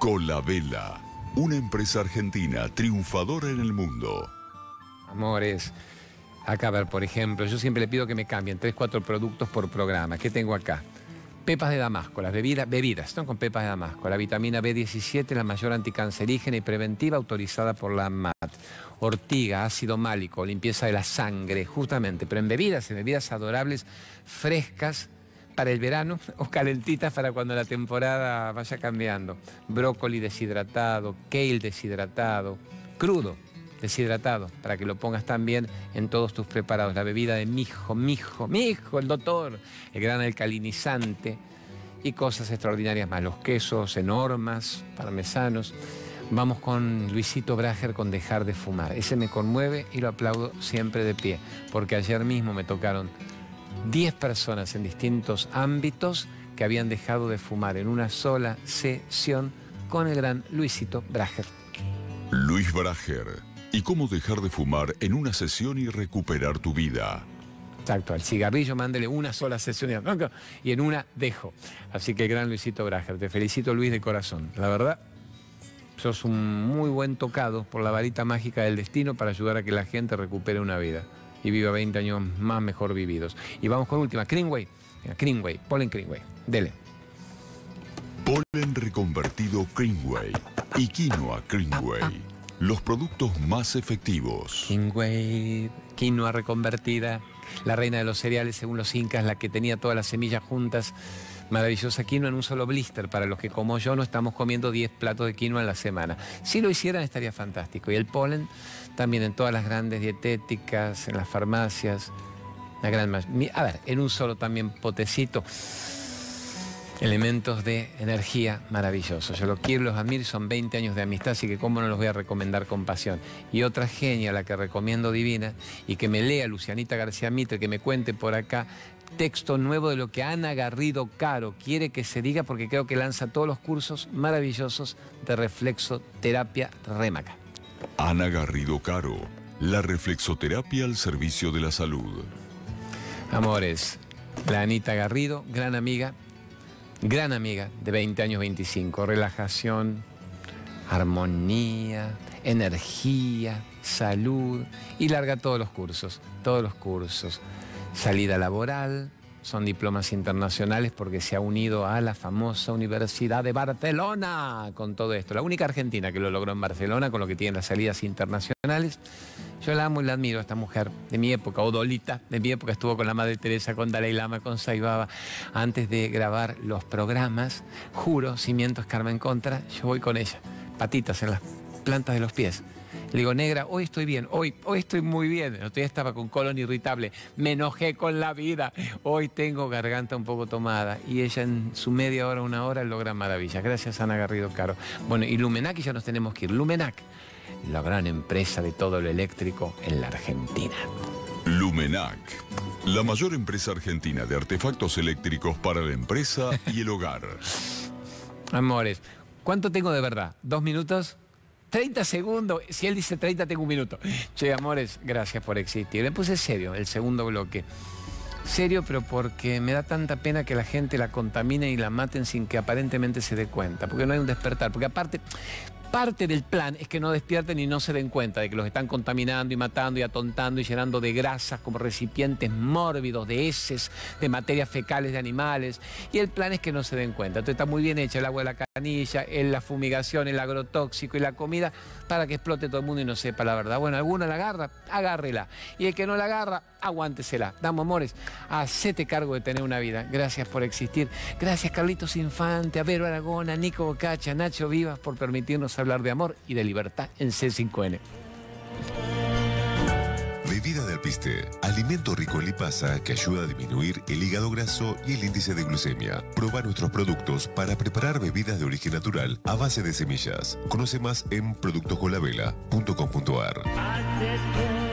Colabella, una empresa argentina triunfadora en el mundo. Amores, acá a ver, por ejemplo, yo siempre le pido que me cambien 3, 4 productos por programa. ¿Qué tengo acá? Pepas de Damasco, las bebidas, bebidas, están con pepas de Damasco. La vitamina B17, la mayor anticancerígena y preventiva autorizada por la MAT. Ortiga, ácido málico, limpieza de la sangre, justamente, pero en bebidas, en bebidas adorables, frescas para el verano o calentitas para cuando la temporada vaya cambiando. Brócoli deshidratado, kale deshidratado, crudo deshidratado, para que lo pongas también en todos tus preparados. La bebida de mijo, mijo, mijo, el doctor, el gran alcalinizante y cosas extraordinarias más. Los quesos enormes, parmesanos. Vamos con Luisito Brager con Dejar de Fumar. Ese me conmueve y lo aplaudo siempre de pie, porque ayer mismo me tocaron 10 personas en distintos ámbitos que habían dejado de fumar en una sola sesión con el gran Luisito Brager. Luis Brager y cómo dejar de fumar en una sesión y recuperar tu vida. Exacto, al cigarrillo mándele una sola sesión y en una dejo. Así que gran Luisito Brager, te felicito Luis de corazón. La verdad, sos un muy buen tocado por la varita mágica del destino para ayudar a que la gente recupere una vida y viva 20 años más mejor vividos. Y vamos con última, Greenway, Greenway, Polen Greenway, dele. Polen reconvertido Greenway y quinoa Greenway los productos más efectivos. Kingway, quinoa reconvertida, la reina de los cereales según los incas, la que tenía todas las semillas juntas. Maravillosa quinoa en un solo blister. Para los que como yo no estamos comiendo 10 platos de quinoa en la semana. Si lo hicieran estaría fantástico. Y el polen también en todas las grandes dietéticas, en las farmacias. La gran A ver, en un solo también potecito elementos de energía maravillosos. Yo los quiero, los admiro, son 20 años de amistad, así que cómo no los voy a recomendar con pasión. Y otra genia, la que recomiendo divina, y que me lea Lucianita García Mitre, que me cuente por acá texto nuevo de lo que Ana Garrido Caro quiere que se diga, porque creo que lanza todos los cursos maravillosos de reflexoterapia Rémaca. Ana Garrido Caro, la reflexoterapia al servicio de la salud. Amores, la Anita Garrido, gran amiga, gran amiga de 20 años 25, relajación, armonía, energía, salud y larga todos los cursos, todos los cursos. Salida laboral, son diplomas internacionales porque se ha unido a la famosa Universidad de Barcelona con todo esto. La única argentina que lo logró en Barcelona con lo que tiene las salidas internacionales. Yo la amo y la admiro a esta mujer de mi época, Odolita, de mi época estuvo con la Madre Teresa, con Dalai Lama, con Saibaba. Antes de grabar los programas, juro, cimientos Carmen Contra, yo voy con ella, patitas en las plantas de los pies. Le digo, negra, hoy estoy bien, hoy, hoy estoy muy bien. El otro día estaba con colon irritable, me enojé con la vida. Hoy tengo garganta un poco tomada. Y ella en su media hora, una hora, logra maravillas. Gracias, Ana Garrido Caro. Bueno, y Lumenac, y ya nos tenemos que ir. Lumenac, la gran empresa de todo lo eléctrico en la Argentina. Lumenac, la mayor empresa argentina de artefactos eléctricos para la empresa y el hogar. Amores, ¿cuánto tengo de verdad? ¿Dos minutos? 30 segundos. Si él dice 30, tengo un minuto. Che, amores, gracias por existir. Le puse serio el segundo bloque. Serio, pero porque me da tanta pena que la gente la contamine y la maten sin que aparentemente se dé cuenta. Porque no hay un despertar. Porque aparte, Parte del plan es que no despierten y no se den cuenta de que los están contaminando y matando y atontando y llenando de grasas como recipientes mórbidos, de heces, de materias fecales de animales. Y el plan es que no se den cuenta. Entonces está muy bien hecha el agua de la canilla, la fumigación, el agrotóxico y la comida para que explote todo el mundo y no sepa la verdad. Bueno, alguna la agarra, agárrela. Y el que no la agarra, aguántesela. Damos amores, hacete cargo de tener una vida. Gracias por existir. Gracias Carlitos Infante, a Aragona, Nico Bocacha, Nacho Vivas por permitirnos hablar de amor y de libertad en C5N. Bebida de alpiste, alimento rico en lipasa que ayuda a disminuir el hígado graso y el índice de glucemia. Proba nuestros productos para preparar bebidas de origen natural a base de semillas. Conoce más en productoscolavela.com.ar.